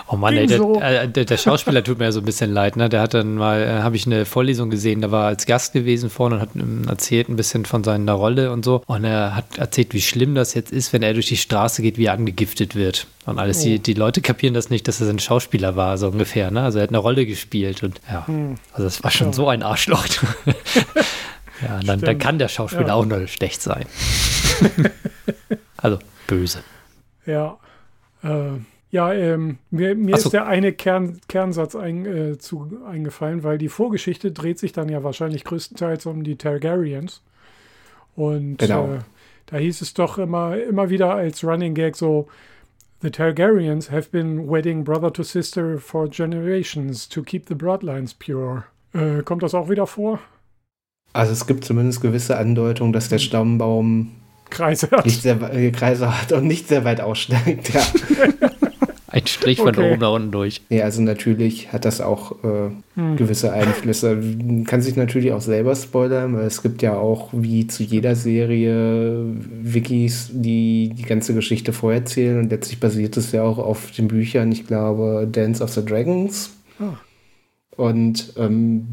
oh Mann, ey, der, so. äh, der, der, Schauspieler tut mir so ein bisschen leid. Ne? Der hat dann mal, äh, habe ich eine Vorlesung gesehen, da war als Gast gewesen vorne und hat erzählt ein bisschen von seiner Rolle und so. Und er hat erzählt, wie schlimm das jetzt ist, wenn er durch die Straße geht, wie er angegiftet wird. Und alles, oh. die, die Leute kapieren das nicht, dass er ein Schauspieler war, so ungefähr. Ne? Also er hat eine Rolle gespielt und ja, hm. also es war schon ja. so ein Arschloch. ja, dann, dann, kann der Schauspieler ja. auch nur schlecht sein. also böse. Ja. Äh, ja, ähm, mir, mir so. ist der eine Kern, Kernsatz ein, äh, zu, eingefallen, weil die Vorgeschichte dreht sich dann ja wahrscheinlich größtenteils um die Targaryens. Und genau. äh, da hieß es doch immer, immer wieder als Running Gag so, The Targaryens have been wedding brother to sister for generations to keep the bloodlines pure. Äh, kommt das auch wieder vor? Also es gibt zumindest gewisse Andeutungen, dass der hm. Stammbaum Kreise hat. Nicht sehr, äh, Kreise hat und nicht sehr weit aussteigt, ja. Ein Strich okay. von oben nach unten durch. Ja, also natürlich hat das auch äh, hm. gewisse Einflüsse. Kann sich natürlich auch selber spoilern, weil es gibt ja auch wie zu jeder Serie Wikis, die die ganze Geschichte vorerzählen und letztlich basiert es ja auch auf den Büchern, ich glaube, Dance of the Dragons. Oh. Und ähm,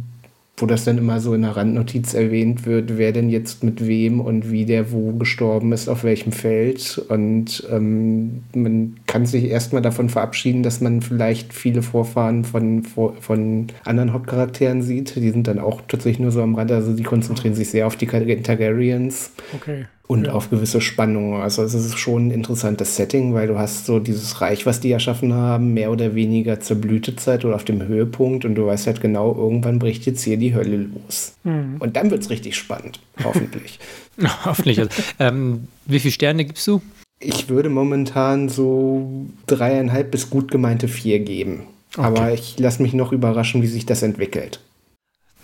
wo das dann immer so in der Randnotiz erwähnt wird, wer denn jetzt mit wem und wie der wo gestorben ist, auf welchem Feld. Und ähm, man kann sich erstmal davon verabschieden, dass man vielleicht viele Vorfahren von, von anderen Hauptcharakteren sieht. Die sind dann auch tatsächlich nur so am Rand, also die konzentrieren sich sehr auf die Targaryens. Okay und ja. auf gewisse Spannungen. Also es ist schon ein interessantes Setting, weil du hast so dieses Reich, was die erschaffen haben, mehr oder weniger zur Blütezeit oder auf dem Höhepunkt und du weißt halt genau, irgendwann bricht jetzt hier die Hölle los. Mhm. Und dann wird es richtig spannend, hoffentlich. hoffentlich. Also, ähm, wie viele Sterne gibst du? Ich würde momentan so dreieinhalb bis gut gemeinte vier geben. Okay. Aber ich lasse mich noch überraschen, wie sich das entwickelt.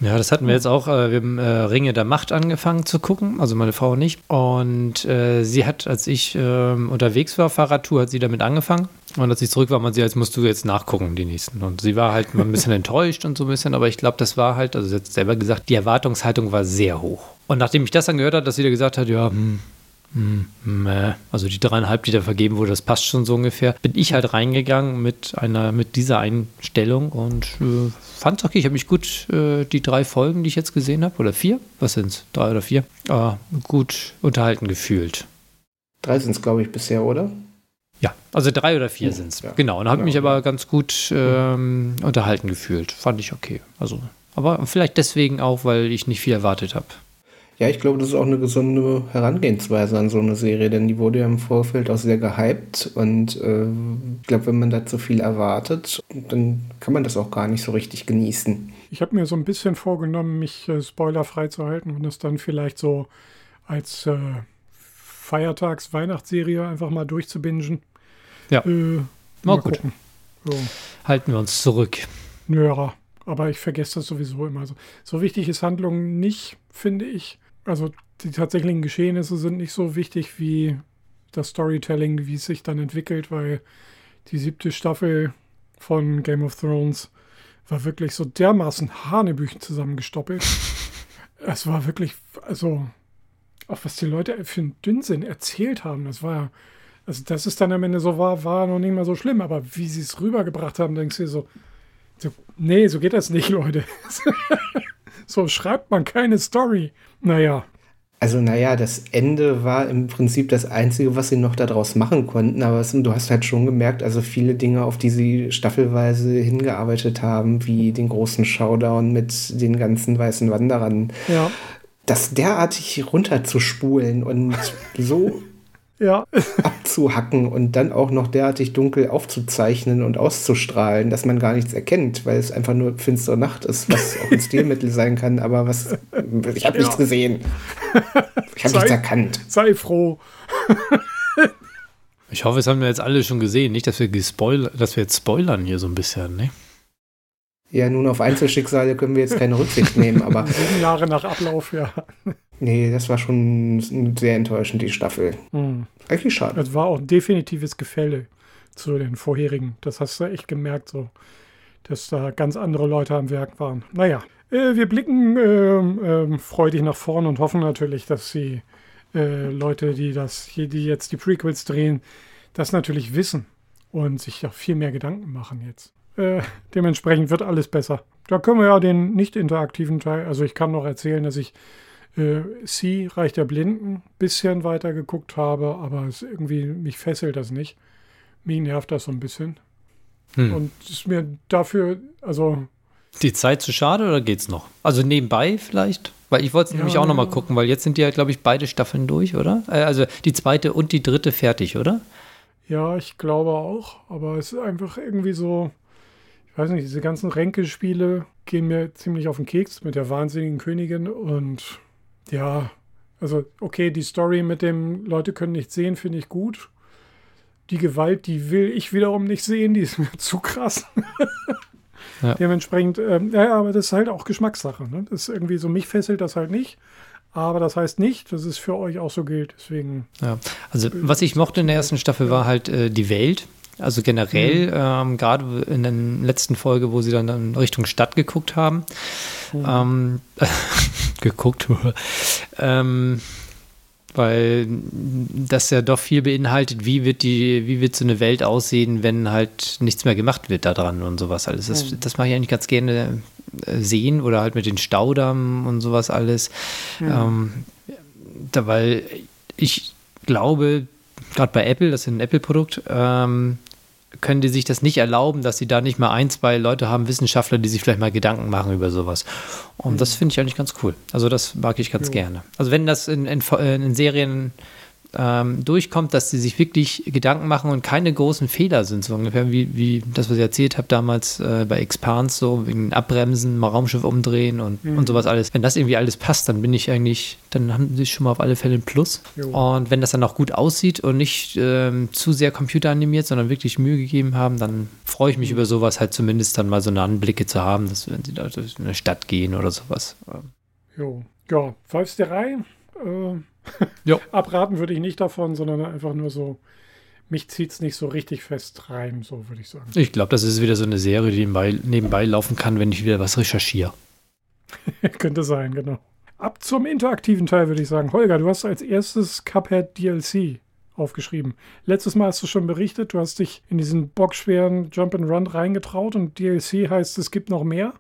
Ja, das hatten wir jetzt auch. Äh, wir haben äh, Ringe der Macht angefangen zu gucken, also meine Frau nicht. Und äh, sie hat, als ich äh, unterwegs war, Fahrradtour, hat sie damit angefangen. Und als ich zurück war, man sie, jetzt musst du jetzt nachgucken, die nächsten. Und sie war halt mal ein bisschen enttäuscht und so ein bisschen, aber ich glaube, das war halt, also sie hat selber gesagt, die Erwartungshaltung war sehr hoch. Und nachdem ich das dann gehört habe, dass sie da gesagt hat, ja, hm, also die dreieinhalb, die da vergeben wurde, das passt schon so ungefähr. Bin ich halt reingegangen mit einer, mit dieser Einstellung und äh, fand okay. Ich habe mich gut äh, die drei Folgen, die ich jetzt gesehen habe, oder vier, was sind es, drei oder vier, äh, gut unterhalten gefühlt. Drei sind es, glaube ich, bisher, oder? Ja, also drei oder vier oh, sind es. Ja. Genau. Und habe genau, mich aber ganz gut ähm, unterhalten gefühlt. Fand ich okay. Also, aber vielleicht deswegen auch, weil ich nicht viel erwartet habe. Ja, ich glaube, das ist auch eine gesunde Herangehensweise an so eine Serie, denn die wurde ja im Vorfeld auch sehr gehypt und äh, ich glaube, wenn man da zu viel erwartet, dann kann man das auch gar nicht so richtig genießen. Ich habe mir so ein bisschen vorgenommen, mich äh, spoilerfrei zu halten und das dann vielleicht so als äh, Feiertags-Weihnachtsserie einfach mal durchzubingen. Ja. Äh, mal, mal gut. So. Halten wir uns zurück. Ja, aber ich vergesse das sowieso immer. So, so wichtig ist Handlung nicht, finde ich. Also die tatsächlichen Geschehnisse sind nicht so wichtig wie das Storytelling, wie es sich dann entwickelt, weil die siebte Staffel von Game of Thrones war wirklich so dermaßen Hanebüchen zusammengestoppelt. es war wirklich, also, auch was die Leute für einen Dünnsinn erzählt haben, das war, also, dass es dann am Ende so war, war noch nicht mal so schlimm, aber wie sie es rübergebracht haben, denkst du dir so, so, nee, so geht das nicht, Leute. so schreibt man keine Story. Naja, also, naja, das Ende war im Prinzip das Einzige, was sie noch daraus machen konnten. Aber es, du hast halt schon gemerkt, also viele Dinge, auf die sie staffelweise hingearbeitet haben, wie den großen Showdown mit den ganzen weißen Wanderern, ja. das derartig runterzuspulen und so ja. abzuhacken und dann auch noch derartig dunkel aufzuzeichnen und auszustrahlen, dass man gar nichts erkennt, weil es einfach nur finstere Nacht ist, was auch ein Stilmittel sein kann, aber was ich habe ja. nichts gesehen. Ich habe nichts erkannt. Sei froh. ich hoffe, es haben wir jetzt alle schon gesehen, nicht, dass wir dass wir jetzt spoilern hier so ein bisschen, ne? Ja, nun auf Einzelschicksale können wir jetzt keine Rücksicht nehmen, aber. Sieben Jahre nach Ablauf, ja. Nee, das war schon sehr enttäuschend, die Staffel. Mhm. Eigentlich schade. Es war auch ein definitives Gefälle zu den vorherigen. Das hast du echt gemerkt, so, dass da ganz andere Leute am Werk waren. Naja, äh, wir blicken äh, äh, freudig nach vorn und hoffen natürlich, dass die äh, Leute, die das, die jetzt die Prequels drehen, das natürlich wissen und sich auch viel mehr Gedanken machen jetzt. Äh, dementsprechend wird alles besser. Da können wir ja den nicht interaktiven Teil, also ich kann noch erzählen, dass ich äh, Sie, Reich der Blinden, bisschen weiter geguckt habe, aber es irgendwie, mich fesselt das nicht. Mich nervt das so ein bisschen. Hm. Und ist mir dafür, also. Die Zeit zu schade oder geht's noch? Also nebenbei vielleicht? Weil ich wollte es ja, nämlich auch noch mal gucken, weil jetzt sind ja, glaube ich, beide Staffeln durch, oder? Äh, also die zweite und die dritte fertig, oder? Ja, ich glaube auch. Aber es ist einfach irgendwie so, ich weiß nicht, diese ganzen Ränkespiele gehen mir ziemlich auf den Keks mit der wahnsinnigen Königin und ja, also okay, die Story mit dem Leute können nicht sehen, finde ich gut. Die Gewalt, die will ich wiederum nicht sehen, die ist mir zu krass. ja. Dementsprechend, ähm, ja, aber das ist halt auch Geschmackssache. Ne? Das ist irgendwie so, mich fesselt das halt nicht. Aber das heißt nicht, dass es für euch auch so gilt. Deswegen. Ja, also was ich mochte in der ersten Staffel war halt äh, die Welt. Also generell, mhm. ähm, gerade in der letzten Folge, wo sie dann in Richtung Stadt geguckt haben, mhm. ähm, geguckt, ähm, weil das ja doch viel beinhaltet, wie wird die, wie wird so eine Welt aussehen, wenn halt nichts mehr gemacht wird daran und sowas alles. Das, mhm. das mache ich eigentlich ganz gerne äh, sehen oder halt mit den Staudamm und sowas alles. Mhm. Ähm, da, weil ich glaube, gerade bei Apple, das ist ein Apple-Produkt, ähm, können die sich das nicht erlauben, dass sie da nicht mal ein, zwei Leute haben, Wissenschaftler, die sich vielleicht mal Gedanken machen über sowas. Und mhm. das finde ich eigentlich ganz cool. Also das mag ich ganz ja. gerne. Also wenn das in, in, in Serien ähm, durchkommt, dass sie sich wirklich Gedanken machen und keine großen Fehler sind, so ungefähr wie, wie das, was ich erzählt habe damals äh, bei Expans, so wegen Abbremsen, mal Raumschiff umdrehen und, mhm. und sowas alles. Wenn das irgendwie alles passt, dann bin ich eigentlich, dann haben sie schon mal auf alle Fälle ein Plus. Jo. Und wenn das dann auch gut aussieht und nicht ähm, zu sehr computeranimiert, sondern wirklich Mühe gegeben haben, dann freue ich mich mhm. über sowas halt zumindest dann mal so eine Anblicke zu haben, dass wenn sie da durch eine Stadt gehen oder sowas. Jo, ja, Wolfsterei, äh. Abraten würde ich nicht davon, sondern einfach nur so, mich zieht es nicht so richtig fest rein, so würde ich sagen. Ich glaube, das ist wieder so eine Serie, die nebenbei, nebenbei laufen kann, wenn ich wieder was recherchiere. Könnte sein, genau. Ab zum interaktiven Teil würde ich sagen. Holger, du hast als erstes Cuphead DLC aufgeschrieben. Letztes Mal hast du schon berichtet, du hast dich in diesen bockschweren Jump and Run reingetraut und DLC heißt, es gibt noch mehr.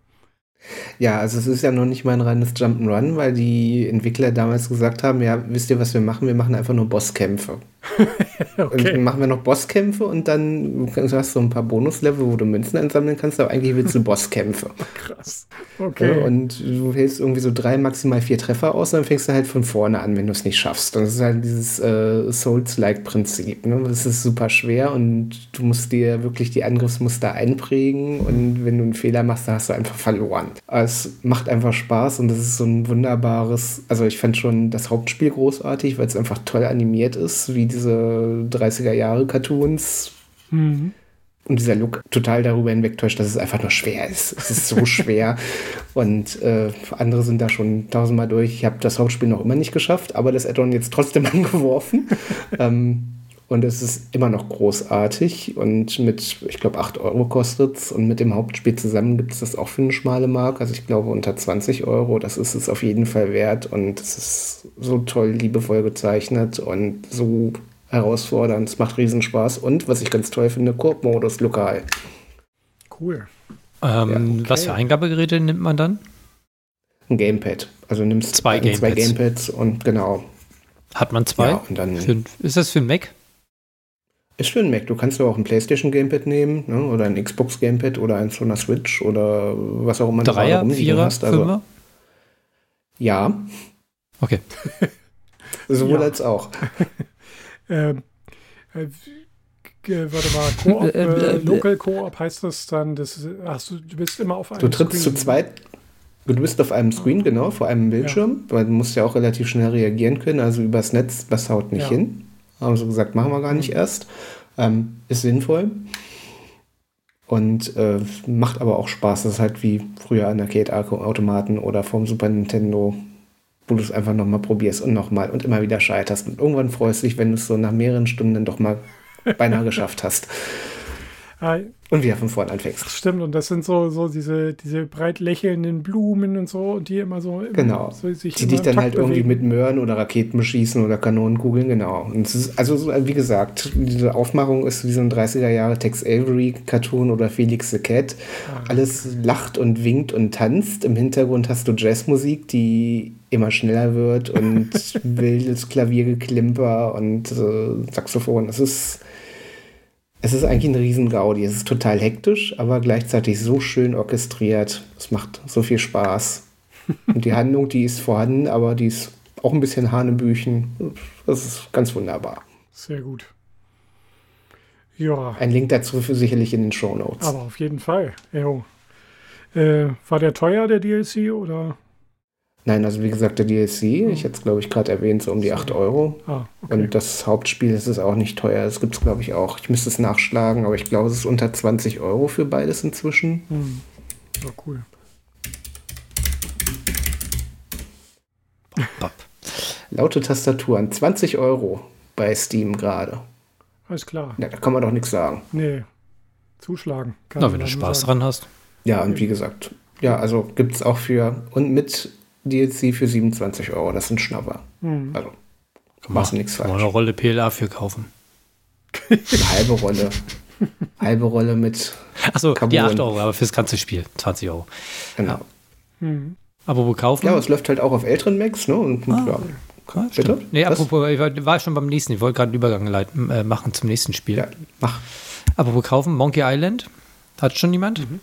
Ja, also es ist ja noch nicht mal ein reines Jump'n'Run, weil die Entwickler damals gesagt haben, ja, wisst ihr, was wir machen? Wir machen einfach nur Bosskämpfe. okay. Und dann machen wir noch Bosskämpfe und dann du hast du ein paar Bonuslevel, wo du Münzen einsammeln kannst, aber eigentlich willst du Bosskämpfe. Krass. Okay. Ja, und du hältst irgendwie so drei, maximal vier Treffer aus, dann fängst du halt von vorne an, wenn du es nicht schaffst. Und das ist halt dieses äh, Souls-like-Prinzip. Ne? Das ist super schwer und du musst dir wirklich die Angriffsmuster einprägen und wenn du einen Fehler machst, dann hast du einfach verloren. Aber es macht einfach Spaß und das ist so ein wunderbares, also ich fand schon das Hauptspiel großartig, weil es einfach toll animiert ist, wie diese 30er Jahre Cartoons. Mhm. und dieser Look total darüber hinwegtäuscht, dass es einfach nur schwer ist. Es ist so schwer. Und äh, andere sind da schon tausendmal durch. Ich habe das Hauptspiel noch immer nicht geschafft, aber das Addon jetzt trotzdem angeworfen. ähm, und es ist immer noch großartig. Und mit, ich glaube, 8 Euro kostet es. Und mit dem Hauptspiel zusammen gibt es das auch für eine schmale Mark. Also ich glaube unter 20 Euro. Das ist es auf jeden Fall wert. Und es ist so toll liebevoll gezeichnet und so herausfordernd. Es macht Riesenspaß. Und was ich ganz toll finde, Koop-Modus lokal. Cool. Ähm, ja, okay. Was für Eingabegeräte nimmt man dann? Ein Gamepad. Also nimmst zwei, Gamepads. zwei Gamepads und genau. Hat man zwei? Ja, und dann für, ist das für ein Mac? Ist für ein Mac. Du kannst auch ein PlayStation Gamepad nehmen ne? oder ein Xbox Gamepad oder eins von der Switch oder was auch immer Dreier, du Vierer, hast. Also, Fünfer? Ja. Okay. Sowohl ja. als auch. Ähm, äh, äh, warte mal, Koop, äh, äh, Local Koop heißt das dann, das, ach, du, du bist immer auf einem Du trittst Screen. zu zweit, du bist auf einem Screen, genau, vor einem Bildschirm, ja. weil du musst ja auch relativ schnell reagieren können, also übers Netz, das haut nicht ja. hin. Haben sie gesagt, machen wir gar nicht mhm. erst. Ähm, ist sinnvoll. Und äh, macht aber auch Spaß. Das ist halt wie früher an Arcade-Automaten oder vom Super Nintendo wo du es einfach nochmal probierst und nochmal und immer wieder scheiterst. Und irgendwann freust du dich, wenn du es so nach mehreren Stunden dann doch mal beinahe geschafft hast. Und wieder von vorne anfängst. Stimmt, und das sind so, so diese, diese breit lächelnden Blumen und so, und die immer so. Immer genau. So sich die dich dann halt bewegen. irgendwie mit Möhren oder Raketen beschießen oder Kanonenkugeln, genau. Und es ist, also, wie gesagt, diese Aufmachung ist wie so ein 30er Jahre Tex Avery-Cartoon oder Felix the Cat. Ah, Alles lacht und winkt und tanzt. Im Hintergrund hast du Jazzmusik, die immer schneller wird und wildes Klaviergeklimper und äh, Saxophon. Es ist es ist eigentlich ein Riesengaudi. Es ist total hektisch, aber gleichzeitig so schön orchestriert. Es macht so viel Spaß. Und die Handlung, die ist vorhanden, aber die ist auch ein bisschen Hanebüchen. Das ist ganz wunderbar. Sehr gut. Ja. Ein Link dazu für sicherlich in den Show Notes. Aber auf jeden Fall. Äh, war der teuer, der DLC, oder? Nein, also wie gesagt, der DLC, ich hätte es glaube ich gerade erwähnt, so um die 8 Euro. Ah, okay. Und das Hauptspiel das ist auch nicht teuer. Das gibt es glaube ich auch. Ich müsste es nachschlagen, aber ich glaube, es ist unter 20 Euro für beides inzwischen. Hm. Ja, cool. Bop. Laute Tastaturen, 20 Euro bei Steam gerade. Alles klar. Ja, da kann man doch nichts sagen. Nee, zuschlagen. Na, wenn du Spaß sagen. dran hast. Ja, und wie gesagt, ja, also gibt es auch für und mit DLC für 27 Euro. Das sind Schnapper. Mhm. Also, machst nichts falsch. eine Rolle PLA für kaufen. Eine halbe Rolle. halbe Rolle mit. Achso, die 8 Euro, aber fürs ganze Spiel 20 Euro. Genau. Ja. Mhm. Aber wo kaufen? Ja, es läuft halt auch auf älteren Macs, ne? Und, ah, ja. Okay, Bitte? Nee, apropos, ich war schon beim nächsten. Ich wollte gerade einen Übergang leiten, äh, machen zum nächsten Spiel. Ja, mach. Aber wo kaufen? Monkey Island? Hat schon jemand? Mhm.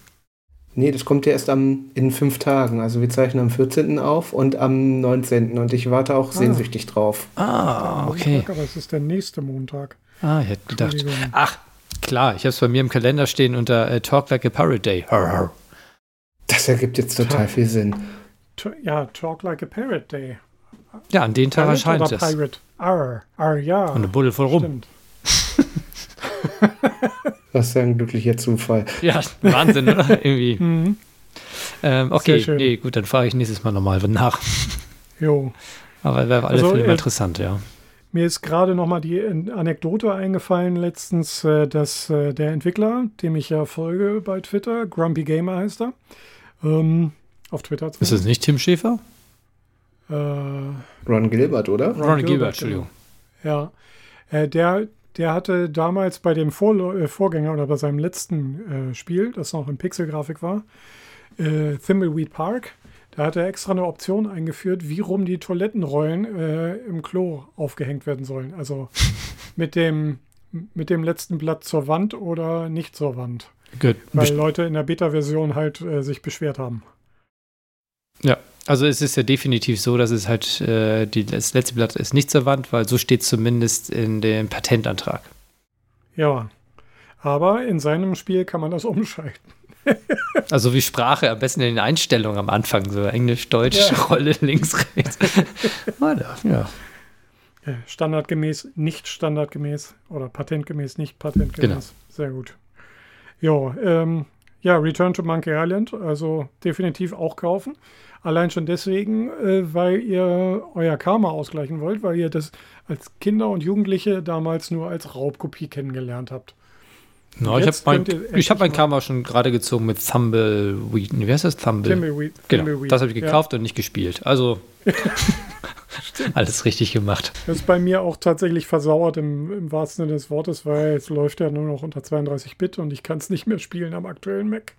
Nee, das kommt ja erst am, in fünf Tagen. Also wir zeichnen am 14. auf und am 19. Und ich warte auch ah. sehnsüchtig drauf. Ah, okay. Montag, aber es ist der nächste Montag. Ah, ich hätte gedacht. Ach, klar, ich habe es bei mir im Kalender stehen unter äh, Talk Like a Pirate Day. Das ergibt jetzt total Talk. viel Sinn. Ja, Talk Like a Pirate Day. Ja, an den Tag erscheint es. Pirate. Arr, arr, ja. Und eine Buddel voll rum. Was für ein glücklicher Zufall. Ja, Wahnsinn, oder? Irgendwie. Mhm. Ähm, okay, nee, gut, dann fahre ich nächstes Mal nochmal nach. Jo. Aber wäre alle also, Fälle äh, interessant, ja. Mir ist gerade nochmal die Anekdote eingefallen letztens, äh, dass äh, der Entwickler, dem ich ja folge bei Twitter, Grumpy Gamer heißt er, ähm, auf Twitter. Ist das nicht Tim Schäfer? Äh, Ron Gilbert, oder? Ron, Ron Gilbert, Gilbert, Entschuldigung. Ja, äh, der der hatte damals bei dem Vor äh, Vorgänger oder bei seinem letzten äh, Spiel, das noch in Pixelgrafik war, äh, Thimbleweed Park, da hat er extra eine Option eingeführt, wie rum die Toilettenrollen äh, im Klo aufgehängt werden sollen. Also mit dem, mit dem letzten Blatt zur Wand oder nicht zur Wand. Good. Weil Leute in der Beta-Version halt äh, sich beschwert haben. Ja, also es ist ja definitiv so, dass es halt, äh, die, das letzte Blatt ist nicht zur Wand, weil so steht zumindest in dem Patentantrag. Ja, aber in seinem Spiel kann man das umschalten. also wie Sprache, am besten in den Einstellungen am Anfang, so Englisch, Deutsch, ja. Rolle, links, rechts. ja. Standardgemäß, nicht standardgemäß oder patentgemäß, nicht patentgemäß. Genau. Sehr gut. Ja, ähm, ja, Return to Monkey Island, also definitiv auch kaufen. Allein schon deswegen, äh, weil ihr euer Karma ausgleichen wollt, weil ihr das als Kinder und Jugendliche damals nur als Raubkopie kennengelernt habt. No, ich habe mein, ich hab mein Karma schon gerade gezogen mit Thumbleweed. Wie heißt das? Thumble. Thimbleweed. Genau, Thimbleweed. das habe ich gekauft ja. und nicht gespielt. Also alles richtig gemacht. Das ist bei mir auch tatsächlich versauert im, im wahrsten Sinne des Wortes, weil es läuft ja nur noch unter 32 Bit und ich kann es nicht mehr spielen am aktuellen Mac.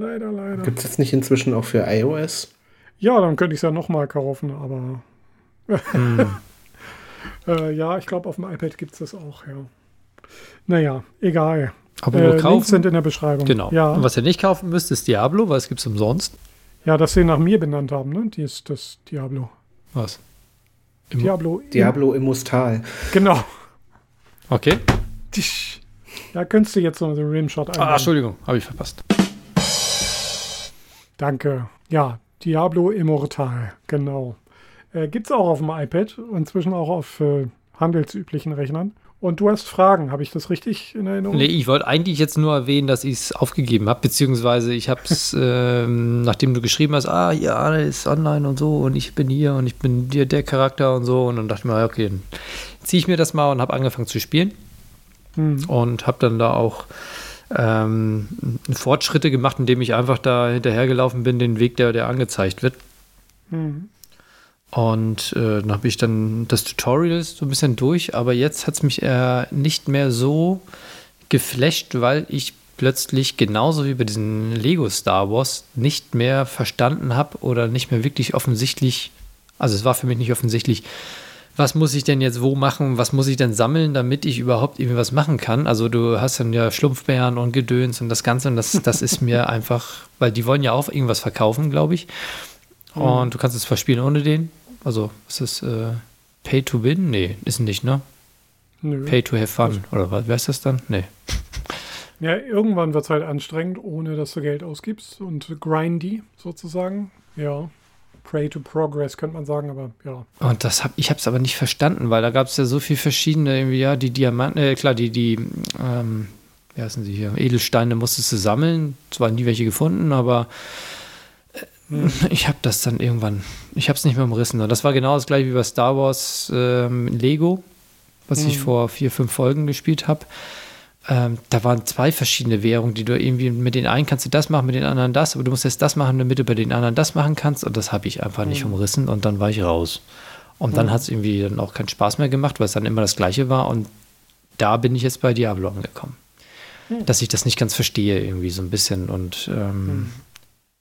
Leider, leider. Gibt es jetzt nicht inzwischen auch für iOS? Ja, dann könnte ich es ja nochmal kaufen, aber. Hm. äh, ja, ich glaube, auf dem iPad gibt es das auch, ja. Naja, egal. Aber äh, kaufen, Links sind in der Beschreibung. Genau. Ja. Und was ihr nicht kaufen müsst, ist Diablo, weil es gibt es umsonst. Ja, das sie nach mir benannt haben, ne? Die ist das Diablo. Was? Im Diablo. Diablo im Mustal. Genau. Okay. Da könntest du jetzt noch so einen Rimshot einbauen. Ah, Entschuldigung, habe ich verpasst. Danke. Ja, Diablo Immortal, genau. Äh, Gibt es auch auf dem iPad, inzwischen auch auf äh, handelsüblichen Rechnern. Und du hast Fragen, habe ich das richtig in Erinnerung? Nee, ich wollte eigentlich jetzt nur erwähnen, dass ich es aufgegeben habe, beziehungsweise ich habe es, ähm, nachdem du geschrieben hast, ah, ja, das ist online und so und ich bin hier und ich bin dir der Charakter und so und dann dachte ich mir, okay, dann ziehe ich mir das mal und habe angefangen zu spielen mhm. und habe dann da auch ähm, Fortschritte gemacht, indem ich einfach da hinterhergelaufen bin, den Weg, der, der angezeigt wird. Mhm. Und äh, dann habe ich dann das Tutorial so ein bisschen durch, aber jetzt hat es mich äh, nicht mehr so geflasht, weil ich plötzlich genauso wie bei diesen Lego Star Wars nicht mehr verstanden habe oder nicht mehr wirklich offensichtlich, also es war für mich nicht offensichtlich, was muss ich denn jetzt wo machen, was muss ich denn sammeln, damit ich überhaupt irgendwie was machen kann. Also du hast dann ja Schlumpfbären und Gedöns und das Ganze und das, das ist mir einfach, weil die wollen ja auch irgendwas verkaufen, glaube ich. Mhm. Und du kannst es verspielen ohne den. Also, ist es äh, Pay to Win? Nee, ist nicht, ne? Nö. Pay to have fun. Oder was, wer ist das dann? Nee. Ja, irgendwann wird es halt anstrengend, ohne dass du Geld ausgibst und grindy sozusagen. Ja. Pray to Progress könnte man sagen, aber ja. Und das hab, ich habe es aber nicht verstanden, weil da gab es ja so viele verschiedene, irgendwie, ja, die Diamanten, äh, klar, die, die, ähm, wie heißen sie hier, Edelsteine musstest du sammeln, zwar nie welche gefunden, aber ich habe das dann irgendwann, ich habe es nicht mehr umrissen. Und das war genau das gleiche wie bei Star Wars ähm, Lego, was mhm. ich vor vier, fünf Folgen gespielt habe. Ähm, da waren zwei verschiedene Währungen, die du irgendwie mit den einen kannst du das machen, mit den anderen das, aber du musst jetzt das machen, damit du bei den anderen das machen kannst. Und das habe ich einfach mhm. nicht umrissen und dann war ich raus. Und dann mhm. hat es irgendwie dann auch keinen Spaß mehr gemacht, weil es dann immer das Gleiche war. Und da bin ich jetzt bei Diablo angekommen. Mhm. Dass ich das nicht ganz verstehe, irgendwie so ein bisschen. Und ähm, mhm.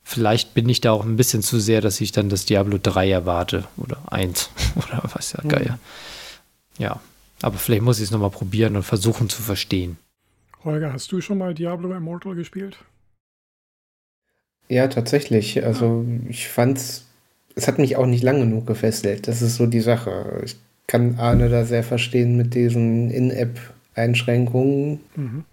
Vielleicht bin ich da auch ein bisschen zu sehr, dass ich dann das Diablo 3 erwarte oder 1 oder was ja geil. Mhm. Ja, aber vielleicht muss ich es nochmal probieren und versuchen zu verstehen. Holger, hast du schon mal Diablo Immortal gespielt? Ja, tatsächlich. Also ich fand's, es hat mich auch nicht lang genug gefesselt. Das ist so die Sache. Ich kann Arne da sehr verstehen mit diesen In-App-Einschränkungen. Mhm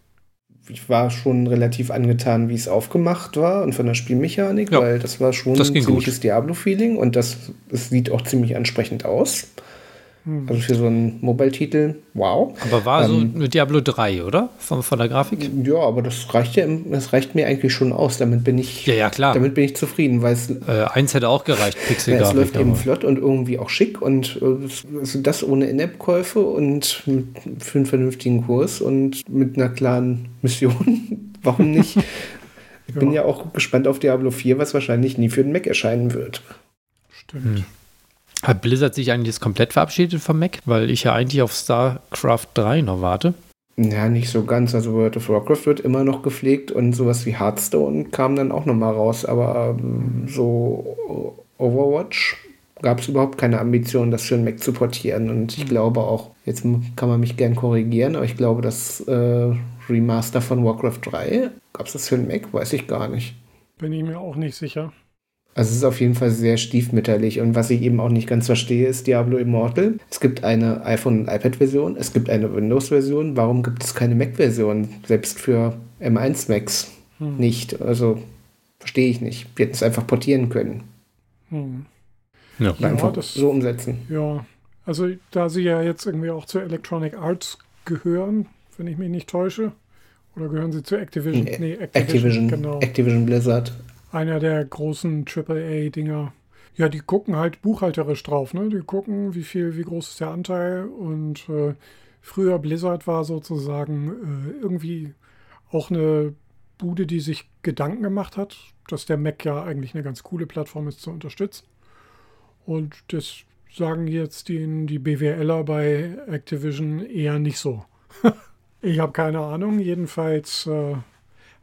ich war schon relativ angetan, wie es aufgemacht war und von der Spielmechanik, ja, weil das war schon das ein ziemliches Diablo-Feeling und das, das sieht auch ziemlich ansprechend aus. Hm. Also für so einen Mobile-Titel, wow. Aber war ähm, so mit Diablo 3, oder? Von, von der Grafik? Ja, aber das reicht ja, das reicht mir eigentlich schon aus. Damit bin ich, ja, ja, klar. Damit bin ich zufrieden, weil es. Äh, eins hätte auch gereicht, Pixel ja, Es läuft eben flott und irgendwie auch schick und äh, das ohne In-App-Käufe und für einen vernünftigen Kurs und mit einer klaren Mission. Warum nicht? ich bin ja auch gespannt auf Diablo 4, was wahrscheinlich nie für den Mac erscheinen wird. Stimmt. Hm. Hat Blizzard sich eigentlich jetzt komplett verabschiedet vom Mac? Weil ich ja eigentlich auf StarCraft 3 noch warte. Ja, nicht so ganz. Also World of Warcraft wird immer noch gepflegt und sowas wie Hearthstone kam dann auch nochmal raus. Aber ähm, so Overwatch gab es überhaupt keine Ambition, das für den Mac zu portieren. Und ich mhm. glaube auch, jetzt kann man mich gern korrigieren, aber ich glaube, das äh, Remaster von Warcraft 3, gab es das für den Mac? Weiß ich gar nicht. Bin ich mir auch nicht sicher. Also es ist auf jeden Fall sehr stiefmütterlich. Und was ich eben auch nicht ganz verstehe, ist Diablo Immortal. Es gibt eine iPhone- und iPad-Version, es gibt eine Windows-Version. Warum gibt es keine Mac-Version? Selbst für M1 Macs hm. nicht. Also verstehe ich nicht. Wir hätten es einfach portieren können. Hm. Ja. einfach ja, das, so umsetzen. Ja, also da sie ja jetzt irgendwie auch zu Electronic Arts gehören, wenn ich mich nicht täusche, Oder gehören sie zu Activision? Nee, Nee, Activision, genau. Activision Blizzard. Einer der großen AAA-Dinger. Ja, die gucken halt buchhalterisch drauf, ne? Die gucken, wie viel, wie groß ist der Anteil. Und äh, früher Blizzard war sozusagen äh, irgendwie auch eine Bude, die sich Gedanken gemacht hat, dass der Mac ja eigentlich eine ganz coole Plattform ist zu unterstützen. Und das sagen jetzt die, die BWLer bei Activision eher nicht so. ich habe keine Ahnung. Jedenfalls äh,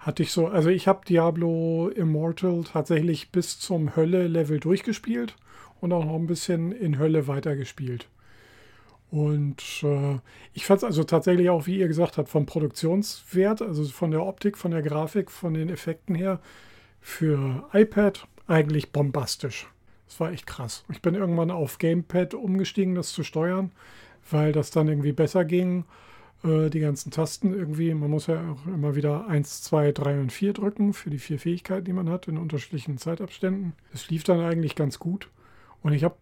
hatte ich so, also ich habe Diablo Immortal tatsächlich bis zum Hölle-Level durchgespielt und auch noch ein bisschen in Hölle weitergespielt. Und äh, ich fand es also tatsächlich auch, wie ihr gesagt habt, vom Produktionswert, also von der Optik, von der Grafik, von den Effekten her, für iPad eigentlich bombastisch. Das war echt krass. Ich bin irgendwann auf Gamepad umgestiegen, das zu steuern, weil das dann irgendwie besser ging. Äh, die ganzen Tasten irgendwie, man muss ja auch immer wieder 1, 2, 3 und 4 drücken für die vier Fähigkeiten, die man hat in unterschiedlichen Zeitabständen. Es lief dann eigentlich ganz gut. Und ich habe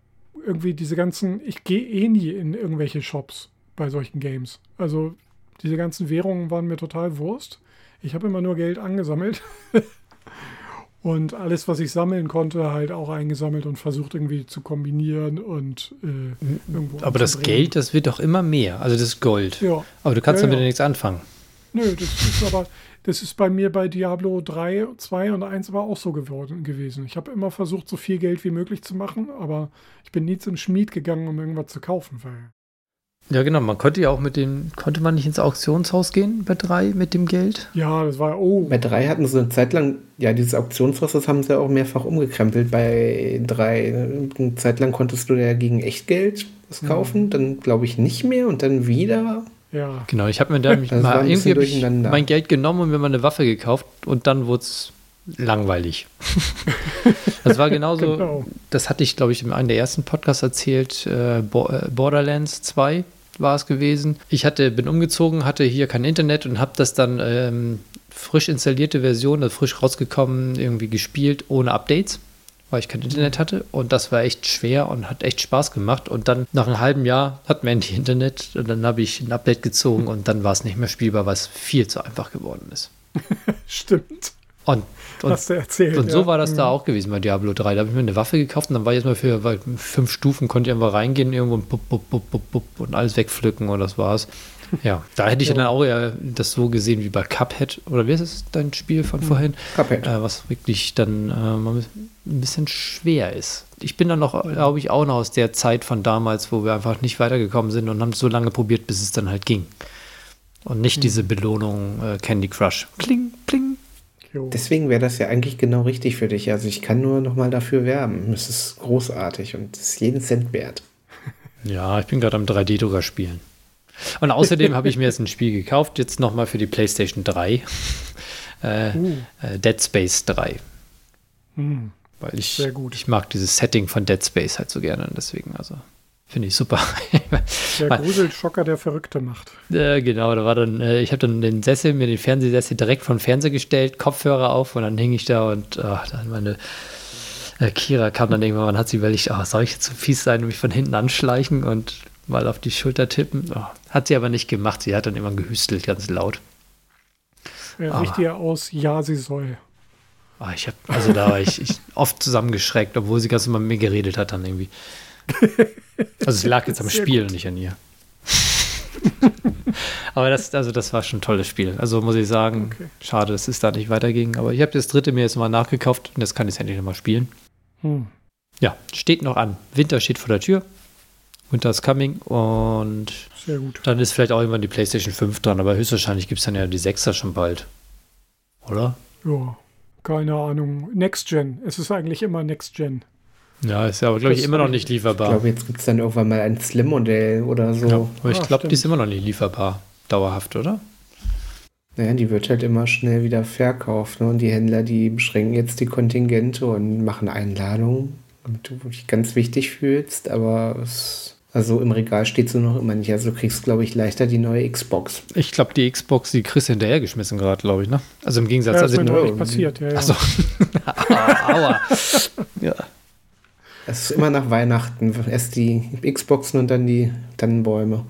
irgendwie diese ganzen, ich gehe eh nie in irgendwelche Shops bei solchen Games. Also diese ganzen Währungen waren mir total Wurst. Ich habe immer nur Geld angesammelt. und alles, was ich sammeln konnte, halt auch eingesammelt und versucht irgendwie zu kombinieren und äh, irgendwo. Aber das. Geld, das wird doch immer mehr. Also das Gold. Ja. Aber du kannst Ja, damit ja. nichts anfangen. Nö, das ist aber, das ist bei mir bei Diablo 3, 2 und 1 war auch so geworden, gewesen. Ich habe immer versucht, so viel Geld wie möglich zu machen, aber ich bin nie zum Schmied gegangen, um irgendwas zu kaufen, weil. Ja, genau. Man konnte ja auch mit dem, konnte man nicht ins Auktionshaus gehen bei drei mit dem Geld? Ja, das war, oh, Bei drei hatten sie eine Zeit lang, ja, dieses Auktionshaus, das haben sie auch mehrfach umgekrempelt. Bei drei, eine Zeit lang konntest du ja gegen Echtgeld was kaufen, dann glaube ich nicht mehr und dann wieder. ja. Genau, ich habe mir da mal irgendwie mein Geld genommen und mir mal eine Waffe gekauft und dann wurde es langweilig. das war genauso, Genau. das hatte ich, glaube ich, in einem der ersten Podcasts erzählt, äh, Bo- äh, Borderlands 2 war es gewesen. Ich hatte, bin umgezogen, hatte hier kein Internet und habe das dann ähm, frisch installierte Version, also frisch rausgekommen, irgendwie gespielt, ohne Updates weil ich kein Internet hatte und das war echt schwer und hat echt Spaß gemacht und dann nach einem halben Jahr hatten wir endlich Internet und dann habe ich ein Update gezogen und dann war es nicht mehr spielbar, weil es viel zu einfach geworden ist. Stimmt. Und, und, Hast du erzählt. und so ja. war das da Mhm. auch gewesen bei Diablo 3. Da habe ich mir eine Waffe gekauft und dann war ich jetzt mal für fünf Stufen, konnte ich einfach reingehen irgendwo und, bup, bup, bup, und alles wegpflücken und das war's. Ja, da hätte ich Ja. dann auch eher das so gesehen wie bei Cuphead oder wie ist es dein Spiel von vorhin? Cuphead. äh, was wirklich dann äh, ein bisschen schwer ist. Ich bin dann noch, glaube ich, auch noch aus der Zeit von damals, wo wir einfach nicht weitergekommen sind und haben so lange probiert, bis es dann halt ging. Und nicht diese Belohnung äh, Candy Crush. Kling. Jo. Deswegen wäre das ja eigentlich genau richtig für dich. Also ich kann nur noch mal dafür werben. Es ist großartig und es ist jeden Cent wert. Ja, ich bin gerade am 3D-Drucker spielen. Und außerdem habe ich mir jetzt ein Spiel gekauft, jetzt nochmal für die PlayStation 3. Äh, Uh. äh, Dead Space 3. Hm. Weil ich, Sehr gut. ich mag dieses Setting von Dead Space halt so gerne. Deswegen, also, finde ich super. Der Gruselschocker, der Verrückte macht. Äh, genau, da war dann, äh, ich habe dann den Sessel, mir den Fernsehsessel direkt vom Fernseher gestellt, Kopfhörer auf und dann hing ich da und ach, dann meine äh, Kira kam dann irgendwann, hat sie überlegt, oh, soll ich jetzt so fies sein und mich von hinten anschleichen und mal auf die Schulter tippen? Oh, hat sie aber nicht gemacht, sie hat dann immer gehüstelt, ganz laut. Er Aber- riecht ihr aus, ja, sie soll. Ah, ich habe, also da war ich, ich oft zusammengeschreckt, obwohl sie ganz immer mit mir geredet hat dann irgendwie. Also es lag jetzt am Sehr Spiel und nicht an ihr. aber das, also das war schon ein tolles Spiel. Also muss ich sagen, Okay. schade, dass es da nicht weiterging. Aber ich habe das dritte mir jetzt mal nachgekauft und jetzt kann ich es endlich nochmal spielen. Hm. Ja, steht noch an. Winter steht vor der Tür. Winter is coming und dann ist vielleicht auch irgendwann die PlayStation 5 dran, aber höchstwahrscheinlich gibt es dann ja die 6er schon bald. Oder? Ja, keine Ahnung. Next Gen. Es ist eigentlich immer Next Gen. Ja, ist ja aber, glaube ich, immer noch ich- nicht Ich lieferbar. glaube, jetzt gibt es dann irgendwann mal ein Slim-Modell oder so. Ja, aber ich Ah, glaube, die ist immer noch nicht lieferbar. Dauerhaft, oder? Naja, die wird halt immer schnell wieder verkauft. Ne? Und die Händler, die beschränken jetzt die Kontingente und machen Einladungen, damit du dich ganz wichtig fühlst. Aber es, also im Regal steht sie noch immer nicht. Also du kriegst, glaube ich, leichter die neue Xbox. Ich glaube, die Xbox, die kriegst du hinterhergeschmissen gerade, glaube ich, ne? Also im Gegensatz, Ja, das ist also mir passiert. Ja, ja. Achso. Aua. Ja. Es ist immer nach Weihnachten. Erst die Xboxen und dann die Tannenbäume.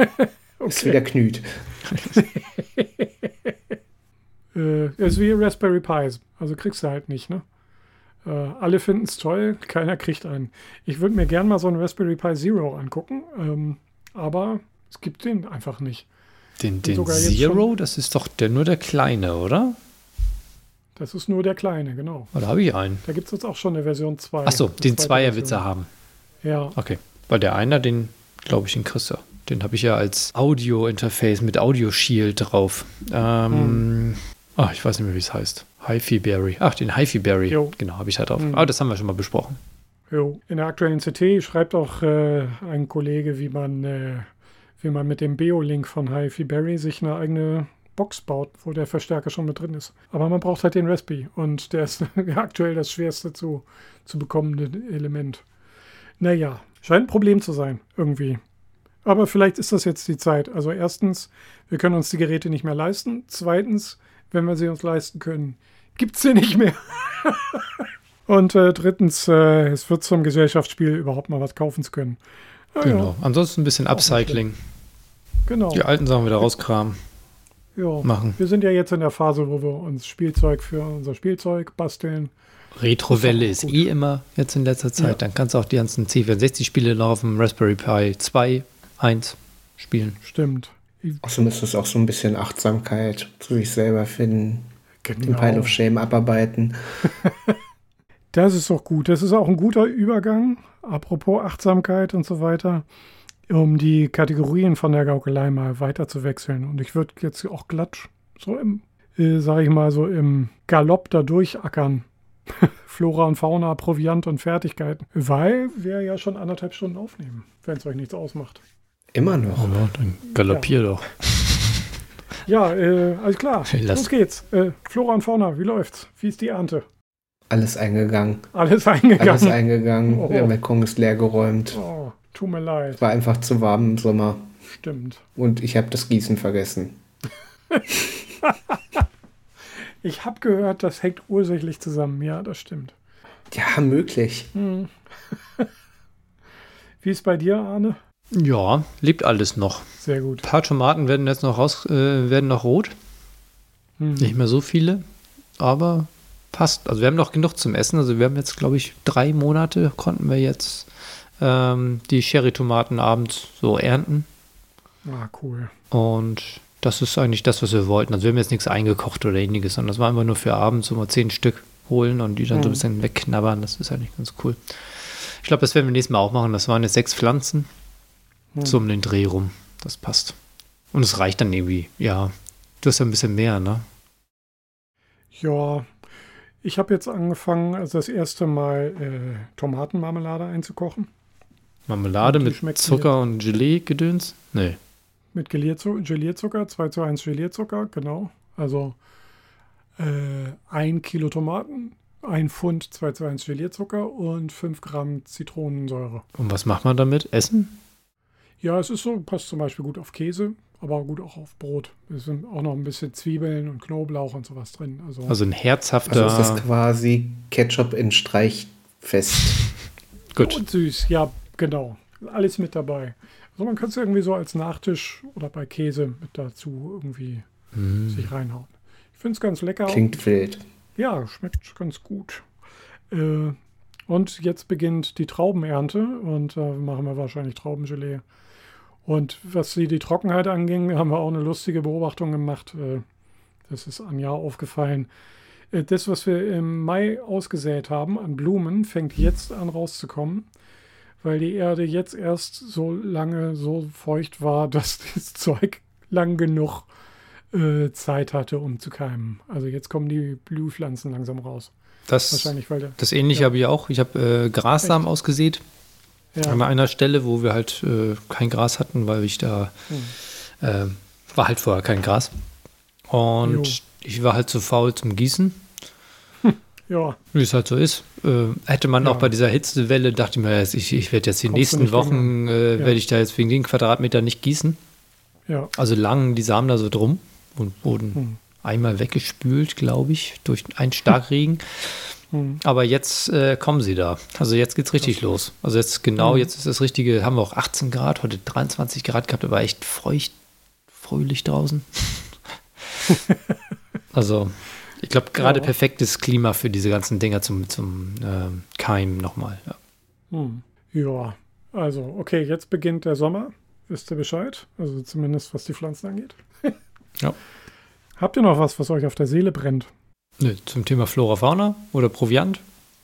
Ist wieder Knüt. Äh, ist wie Raspberry Pis. Also kriegst du halt nicht, ne? Äh, alle finden es toll, keiner kriegt einen. Ich würde mir gern mal so einen Raspberry Pi Zero angucken, ähm, aber es gibt den einfach nicht. Den, den Zero, das ist doch der, nur der kleine, oder? Das ist nur der kleine, genau. Oder habe ich einen? Da gibt es jetzt auch schon eine Version 2. Achso, den Zweierwitzer haben. Ja. Okay. Weil der einer, den glaube ich, den kriegst du. Den habe ich ja als Audio-Interface mit Audio Shield drauf. Ähm, hm. Ach, ich weiß nicht mehr, wie es heißt. HiFi Berry. Ach, den HiFi Berry. Jo. Genau, habe ich halt drauf. Mhm. Aber das haben wir schon mal besprochen. Jo. In der aktuellen CT schreibt auch äh, ein Kollege, wie man, äh, wie man mit dem Beo-Link von HiFi Berry sich eine eigene Box baut, wo der Verstärker schon mit drin ist. Aber man braucht halt den Raspi und der ist aktuell das schwerste zu, zu bekommende Element. Naja, scheint ein Problem zu sein, irgendwie. Aber vielleicht ist das jetzt die Zeit. Also erstens, wir können uns die Geräte nicht mehr leisten. Zweitens, wenn wir sie uns leisten können, gibt es sie nicht mehr. Und äh, drittens, äh, es wird zum Gesellschaftsspiel überhaupt mal was kaufen zu können. Ja, genau. Ja. Ansonsten ein bisschen Upcycling. Genau. Die alten Sachen wieder rauskramen. Ja. Machen. Wir sind ja jetzt in der Phase, wo wir uns Spielzeug für unser Spielzeug basteln. Retrowelle ist, ist eh immer jetzt in letzter Zeit. Ja. Dann kannst du auch die ganzen C64-Spiele laufen, Raspberry Pi 2, 1 spielen. Stimmt. Außerdem ist es auch so ein bisschen Achtsamkeit zu sich selber finden, genau. den Pile of Shame abarbeiten. das ist doch gut. Das ist auch ein guter Übergang, apropos Achtsamkeit und so weiter, um die Kategorien von der Gaukelei mal weiter zu wechseln. Und ich würde jetzt auch glatt so im, äh, sage ich mal, so im Galopp da durchackern. Flora und Fauna, Proviant und Fertigkeiten. Weil wir ja schon anderthalb Stunden aufnehmen, wenn es euch nichts ausmacht. Immer noch. Oh, dann galoppier ja. doch. Ja, äh, alles klar. Los geht's. Äh, Flora und Fauna, wie läuft's? Wie ist die Ernte? Alles eingegangen. Alles eingegangen. Alles eingegangen. Oh. Der Balkon ist leer geräumt. Oh, tut mir leid. War einfach zu warm im Sommer. Stimmt. Und ich habe das Gießen vergessen. ich habe gehört, das hängt ursächlich zusammen. Ja, das stimmt. Ja, möglich. Hm. Wie ist bei dir, Arne? Ja, lebt alles noch. Sehr gut. Ein paar Tomaten werden jetzt noch raus, äh, werden noch rot. Hm. Nicht mehr so viele, aber passt. Also wir haben noch genug zum Essen. Also wir haben jetzt, glaube ich, drei Monate konnten wir jetzt ähm, die Cherry-Tomaten abends so ernten. Ah, cool. Und das ist eigentlich das, was wir wollten. Also wir haben jetzt nichts eingekocht oder ähnliches, sondern das war einfach nur für abends so mal zehn Stück holen und die dann hm. so ein bisschen wegknabbern. Das ist eigentlich ganz cool. Ich glaube, das werden wir nächstes Mal auch machen. Das waren jetzt sechs Pflanzen. Hm. So um den Dreh rum. Das passt. Und es reicht dann irgendwie, ja. Du hast ja ein bisschen mehr, ne? Ja, ich habe jetzt angefangen, also das erste Mal äh, Tomatenmarmelade einzukochen. Marmelade mit Zucker und Gelee-Gedöns? Nee. Mit Gelierzucker, 2 zu 1 Gelierzucker, genau. Also äh, ein Kilo Tomaten, ein Pfund 2 zu 1 Gelierzucker und 5 Gramm Zitronensäure. Und was macht man damit? Essen? Ja, es ist so, passt zum Beispiel gut auf Käse, aber gut auch auf Brot. Es sind auch noch ein bisschen Zwiebeln und Knoblauch und sowas drin. Also, also ein herzhafter. Also ist das quasi Ketchup in Streichfest. gut. Und süß, ja, genau. Alles mit dabei. Also man kann es irgendwie so als Nachtisch oder bei Käse mit dazu irgendwie mm. sich reinhauen. Ich finde es ganz lecker. Klingt wild. Ja, schmeckt ganz gut. Äh, und jetzt beginnt die Traubenernte und da äh, machen wir wahrscheinlich Traubengelee. Und was die, die Trockenheit anging, haben wir auch eine lustige Beobachtung gemacht. Äh, das ist Anja aufgefallen. Äh, das, was wir im Mai ausgesät haben an Blumen, fängt jetzt an rauszukommen, weil die Erde jetzt erst so lange so feucht war, dass das Zeug lang genug äh, Zeit hatte, um zu keimen. Also jetzt kommen die Blühpflanzen langsam raus. Das, Wahrscheinlich, weil der, das ähnliche ja. habe ich auch. Ich habe äh, Grassamen Echt? ausgesät ja. An einer Stelle, wo wir halt äh, kein Gras hatten, weil ich da mhm. war halt vorher kein Gras. Und jo. ich war halt zu faul zum Gießen. Ja. Wie es halt so ist. Äh, hätte man ja. auch bei dieser Hitzewelle, dachte ich mir, ich, ich werde jetzt die Kommst nächsten Wochen, äh, ja. werde ich da jetzt wegen den Quadratmeter nicht gießen. Ja. Also lagen die Samen da so drum und wurden hm. einmal weggespült, glaube ich, durch einen Starkregen. Mhm. Aber jetzt äh, kommen sie da. Also jetzt geht's richtig okay. los. Also jetzt genau, mhm. jetzt ist das richtige, haben wir auch 18 Grad, heute 23 Grad gehabt, aber echt feucht, fröhlich draußen. Also, ich glaube, gerade Ja. perfektes Klima für diese ganzen Dinger zum, zum ähm, Keim nochmal. Ja. Hm. Ja, also, okay, jetzt beginnt der Sommer. Wisst ihr Bescheid? Also zumindest was die Pflanzen angeht. Ja. Habt ihr noch was, was euch auf der Seele brennt? Nö, zum Thema Flora, Fauna oder Proviant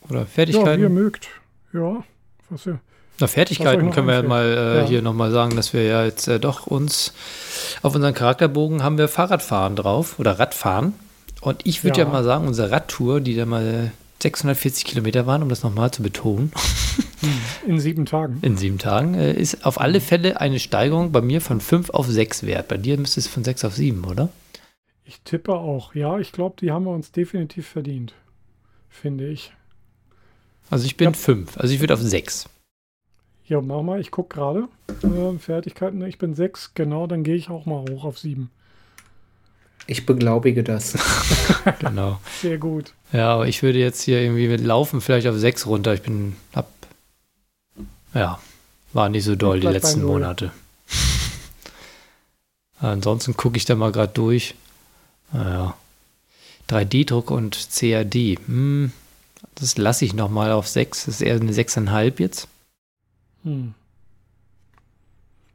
oder Ja, wie Fertigkeiten. ihr mögt. Ja, was ihr. Na, Fertigkeiten können wir ja mal äh, Ja. hier nochmal sagen, dass wir ja jetzt äh, doch uns auf unseren Charakterbogen haben wir Fahrradfahren drauf oder Radfahren. Und ich würde ja. Ja. mal sagen, unsere Radtour, die da mal 640 Kilometer waren, um das nochmal zu betonen, In sieben Tagen. in sieben Tagen, äh, ist auf alle Fälle eine Steigerung bei mir von 5 auf 6 wert. Bei dir müsste es von 6 auf 7, oder? Ich tippe auch. Ja, ich glaube, die haben wir uns definitiv verdient. Finde ich. Also ich bin Ja. 5, also ich würde auf 6. Ja, mach mal, ich gucke gerade. Äh, Fertigkeiten, ich bin sechs, genau, dann gehe ich auch mal hoch auf sieben. Ich beglaubige das. Genau. Sehr gut. Ja, aber ich würde jetzt hier irgendwie mit Laufen vielleicht auf 6 runter. Ich bin, hab, ja, war nicht so doll die letzten. Monate. Ansonsten gucke ich da mal gerade durch. Naja. 3D-Druck und CAD. Hm, das lasse ich nochmal auf 6. Das ist eher eine 6,5 jetzt. Hm.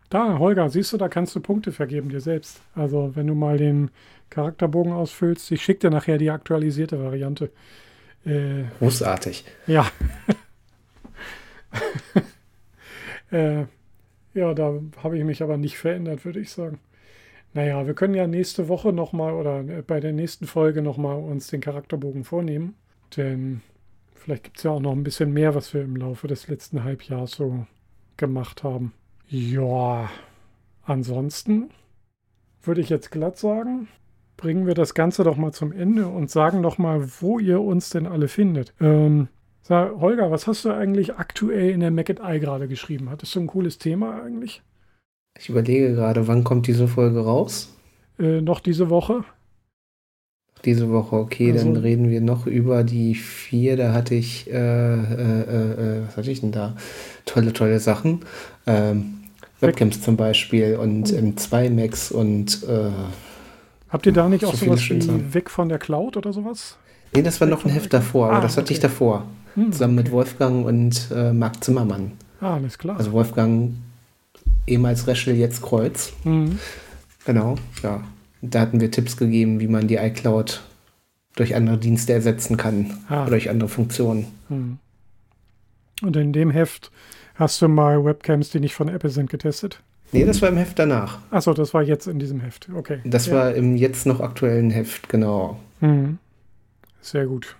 Da, Holger, siehst du, da kannst du Punkte vergeben dir selbst. Also, wenn du mal den Charakterbogen ausfüllst, ich schicke dir nachher die aktualisierte Variante. Äh, Großartig. ja. äh, ja, da habe ich mich aber nicht verändert, würde ich sagen. Naja, wir können ja nächste Woche nochmal oder äh, bei der nächsten Folge nochmal uns den Charakterbogen vornehmen. Denn vielleicht gibt es ja auch noch ein bisschen mehr, was wir im Laufe des letzten Halbjahres so gemacht haben. Ja, ansonsten würde ich jetzt glatt sagen, bringen wir das Ganze doch mal zum Ende und sagen doch mal, wo ihr uns denn alle findet. Ähm, sag, Holger, was hast du eigentlich aktuell in der Mac Eye gerade geschrieben? Hattest du ein cooles Thema eigentlich? Ich überlege gerade, wann kommt diese Folge raus? Äh, noch diese Woche? Diese Woche, okay, dann Also- reden wir noch über die vier. Da hatte ich, äh, äh, äh, äh, was hatte ich denn da? Tolle, tolle Sachen. Ähm, Webcams zum Beispiel und Oh. M2 Max und äh, Habt ihr da nicht So auch viele sowas wie Sachen. weg von der Cloud oder sowas? nee, das war noch ein Heft davor, aber Ah, das hatte ich okay. davor. Hm, Zusammen mit okay. Wolfgang und äh, Marc Zimmermann. Ah, alles klar. Also Wolfgang ehemals Reschel, jetzt Kreuz. Mhm. Genau, ja. Da hatten wir Tipps gegeben, wie man die iCloud durch andere Dienste ersetzen kann. Ah. Oder durch andere Funktionen. Hm. Und in dem Heft hast du mal Webcams, die nicht von Apple sind, getestet? Nee, das war im Heft danach. Achso, das war jetzt in diesem Heft. Okay. Das Ja. war im jetzt noch aktuellen Heft, genau. Mhm. Sehr gut.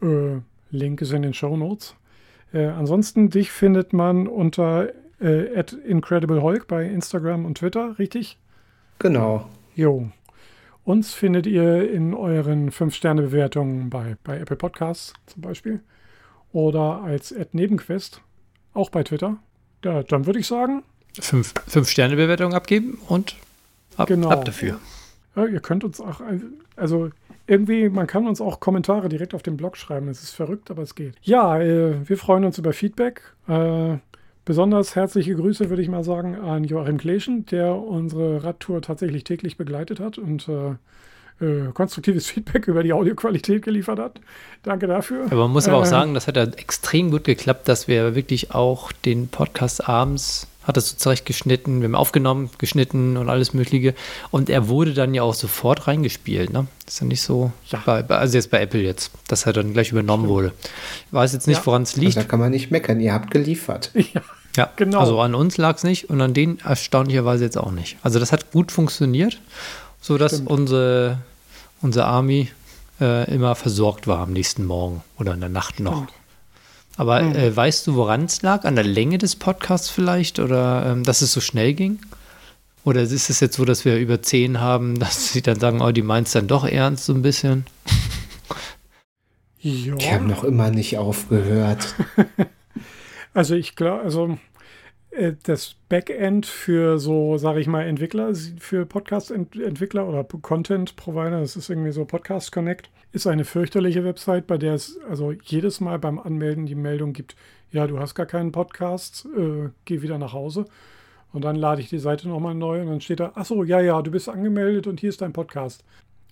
Äh, Link ist in den Show Notes. Äh, ansonsten, dich findet man unter äh, @incrediblehulk bei Instagram und Twitter, richtig? Genau. Jo. Uns findet ihr in euren 5-Sterne-Bewertungen bei, bei Apple Podcasts zum Beispiel. Oder als at Nebenquest, auch bei Twitter. Ja, dann würde ich sagen, Fünf, fünf Sterne Bewertung abgeben und ab, Genau. ab dafür. Ja, ihr könnt uns auch, also irgendwie, man kann uns auch Kommentare direkt auf dem Blog schreiben. Es ist verrückt, aber es geht. Ja, äh, wir freuen uns über Feedback. Äh, besonders herzliche Grüße, würde ich mal sagen, an Joachim Kleschen, der unsere Radtour tatsächlich täglich begleitet hat und äh, äh, konstruktives Feedback über die Audioqualität geliefert hat. Danke dafür. Aber man muss aber auch Äh, sagen, das hat ja extrem gut geklappt, dass wir wirklich auch den Podcast abends, hat das so zurechtgeschnitten, wir haben aufgenommen, geschnitten und alles Mögliche. Und er wurde dann ja auch sofort reingespielt. Ne? ist ja nicht so, Ja. bei, also jetzt bei Apple jetzt, dass er dann gleich übernommen wurde. Ich weiß jetzt nicht, Ja. woran es Also liegt. da kann man nicht meckern. Ihr habt geliefert. Ja, Ja, Genau. Also an uns lag es nicht und an denen erstaunlicherweise jetzt auch nicht. Also das hat gut funktioniert, sodass Stimmt. unsere, unsere Army äh, immer versorgt war am nächsten Morgen oder in der Nacht noch. Aber Mhm. äh, weißt du, woran es lag? An der Länge des Podcasts vielleicht? Oder ähm, dass es so schnell ging? Oder ist es jetzt so, dass wir über zehn haben, dass sie dann sagen, oh, die meint es dann doch ernst so ein bisschen? ja. Die haben noch immer nicht aufgehört. Also ich glaube, also das Backend für so, sage ich mal, Entwickler, für Podcast-Entwickler oder Content-Provider, das ist irgendwie so Podcast Connect, ist eine fürchterliche Website, bei der es also jedes Mal beim Anmelden die Meldung gibt, ja, du hast gar keinen Podcast, äh, geh wieder nach Hause. Und dann lade ich die Seite nochmal neu und dann steht da, ach so, ja, ja, du bist angemeldet und hier ist dein Podcast.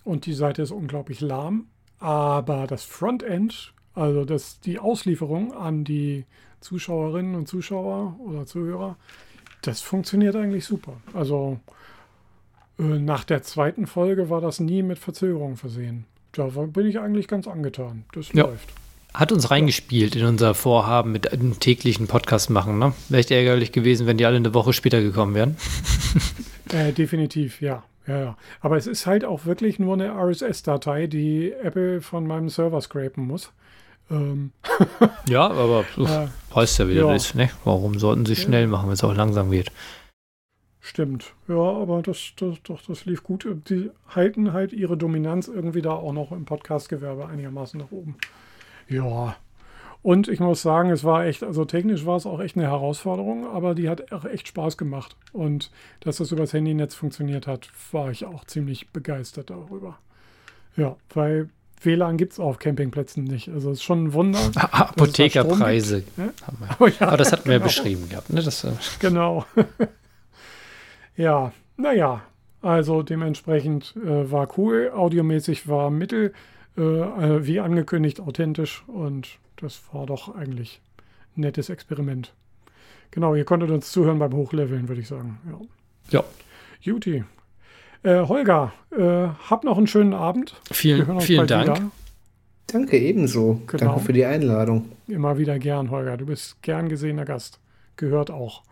und die Seite ist unglaublich lahm. Aber das Frontend, also das, die Auslieferung an die Zuschauerinnen und Zuschauer oder Zuhörer, das funktioniert eigentlich super. Also äh, nach der zweiten Folge war das nie mit Verzögerung versehen. Da bin ich eigentlich ganz angetan. Das ja. läuft. Hat uns reingespielt in unser Vorhaben mit einem täglichen Podcast machen. Ne? Wäre echt ärgerlich gewesen, wenn die alle eine Woche später gekommen wären. äh, definitiv, ja. Ja, ja. Aber es ist halt auch wirklich nur eine RSS-Datei, die Apple von meinem Server scrapen muss. Ähm. ja, aber äh, weißt ja, wie ja. das ist. Ne? Warum sollten sie schnell machen, wenn es auch langsam geht? Stimmt. Ja, aber das, das, doch, das lief gut. Die halten halt ihre Dominanz irgendwie da auch noch im Podcast-Gewerbe einigermaßen nach oben. Ja. Und ich muss sagen, es war echt, also technisch war es auch echt eine Herausforderung, aber die hat auch echt Spaß gemacht. Und dass das übers Handynetz funktioniert hat, war ich auch ziemlich begeistert darüber. Ja, weil WLAN gibt es auf Campingplätzen nicht. Also es ist schon ein Wunder. Apothekerpreise. Ja? Aber, ja, aber, das hatten wir genau. beschrieben gehabt. Ne? Das, äh genau. ja, naja. Also dementsprechend äh, war cool. Audiomäßig war mittel, äh, äh, wie angekündigt, authentisch. Und das war doch eigentlich ein nettes Experiment. Genau, ihr konntet uns zuhören beim Hochleveln, würde ich sagen. Ja. ja. Juti. Äh, Holger, äh, hab noch einen schönen Abend. Vielen, vielen Dank. Wieder. Danke, ebenso. Genau. Danke für die Einladung. Immer wieder gern, Holger. Du bist gern gesehener Gast. Gehört auch.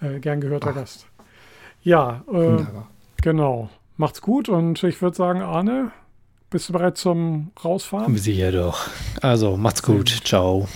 Äh, gern gehörter Ach. Gast. Ja, äh, genau. Macht's gut und ich würde sagen, Arne, bist du bereit zum Rausfahren? Sicher doch. Also, macht's gut. Ciao.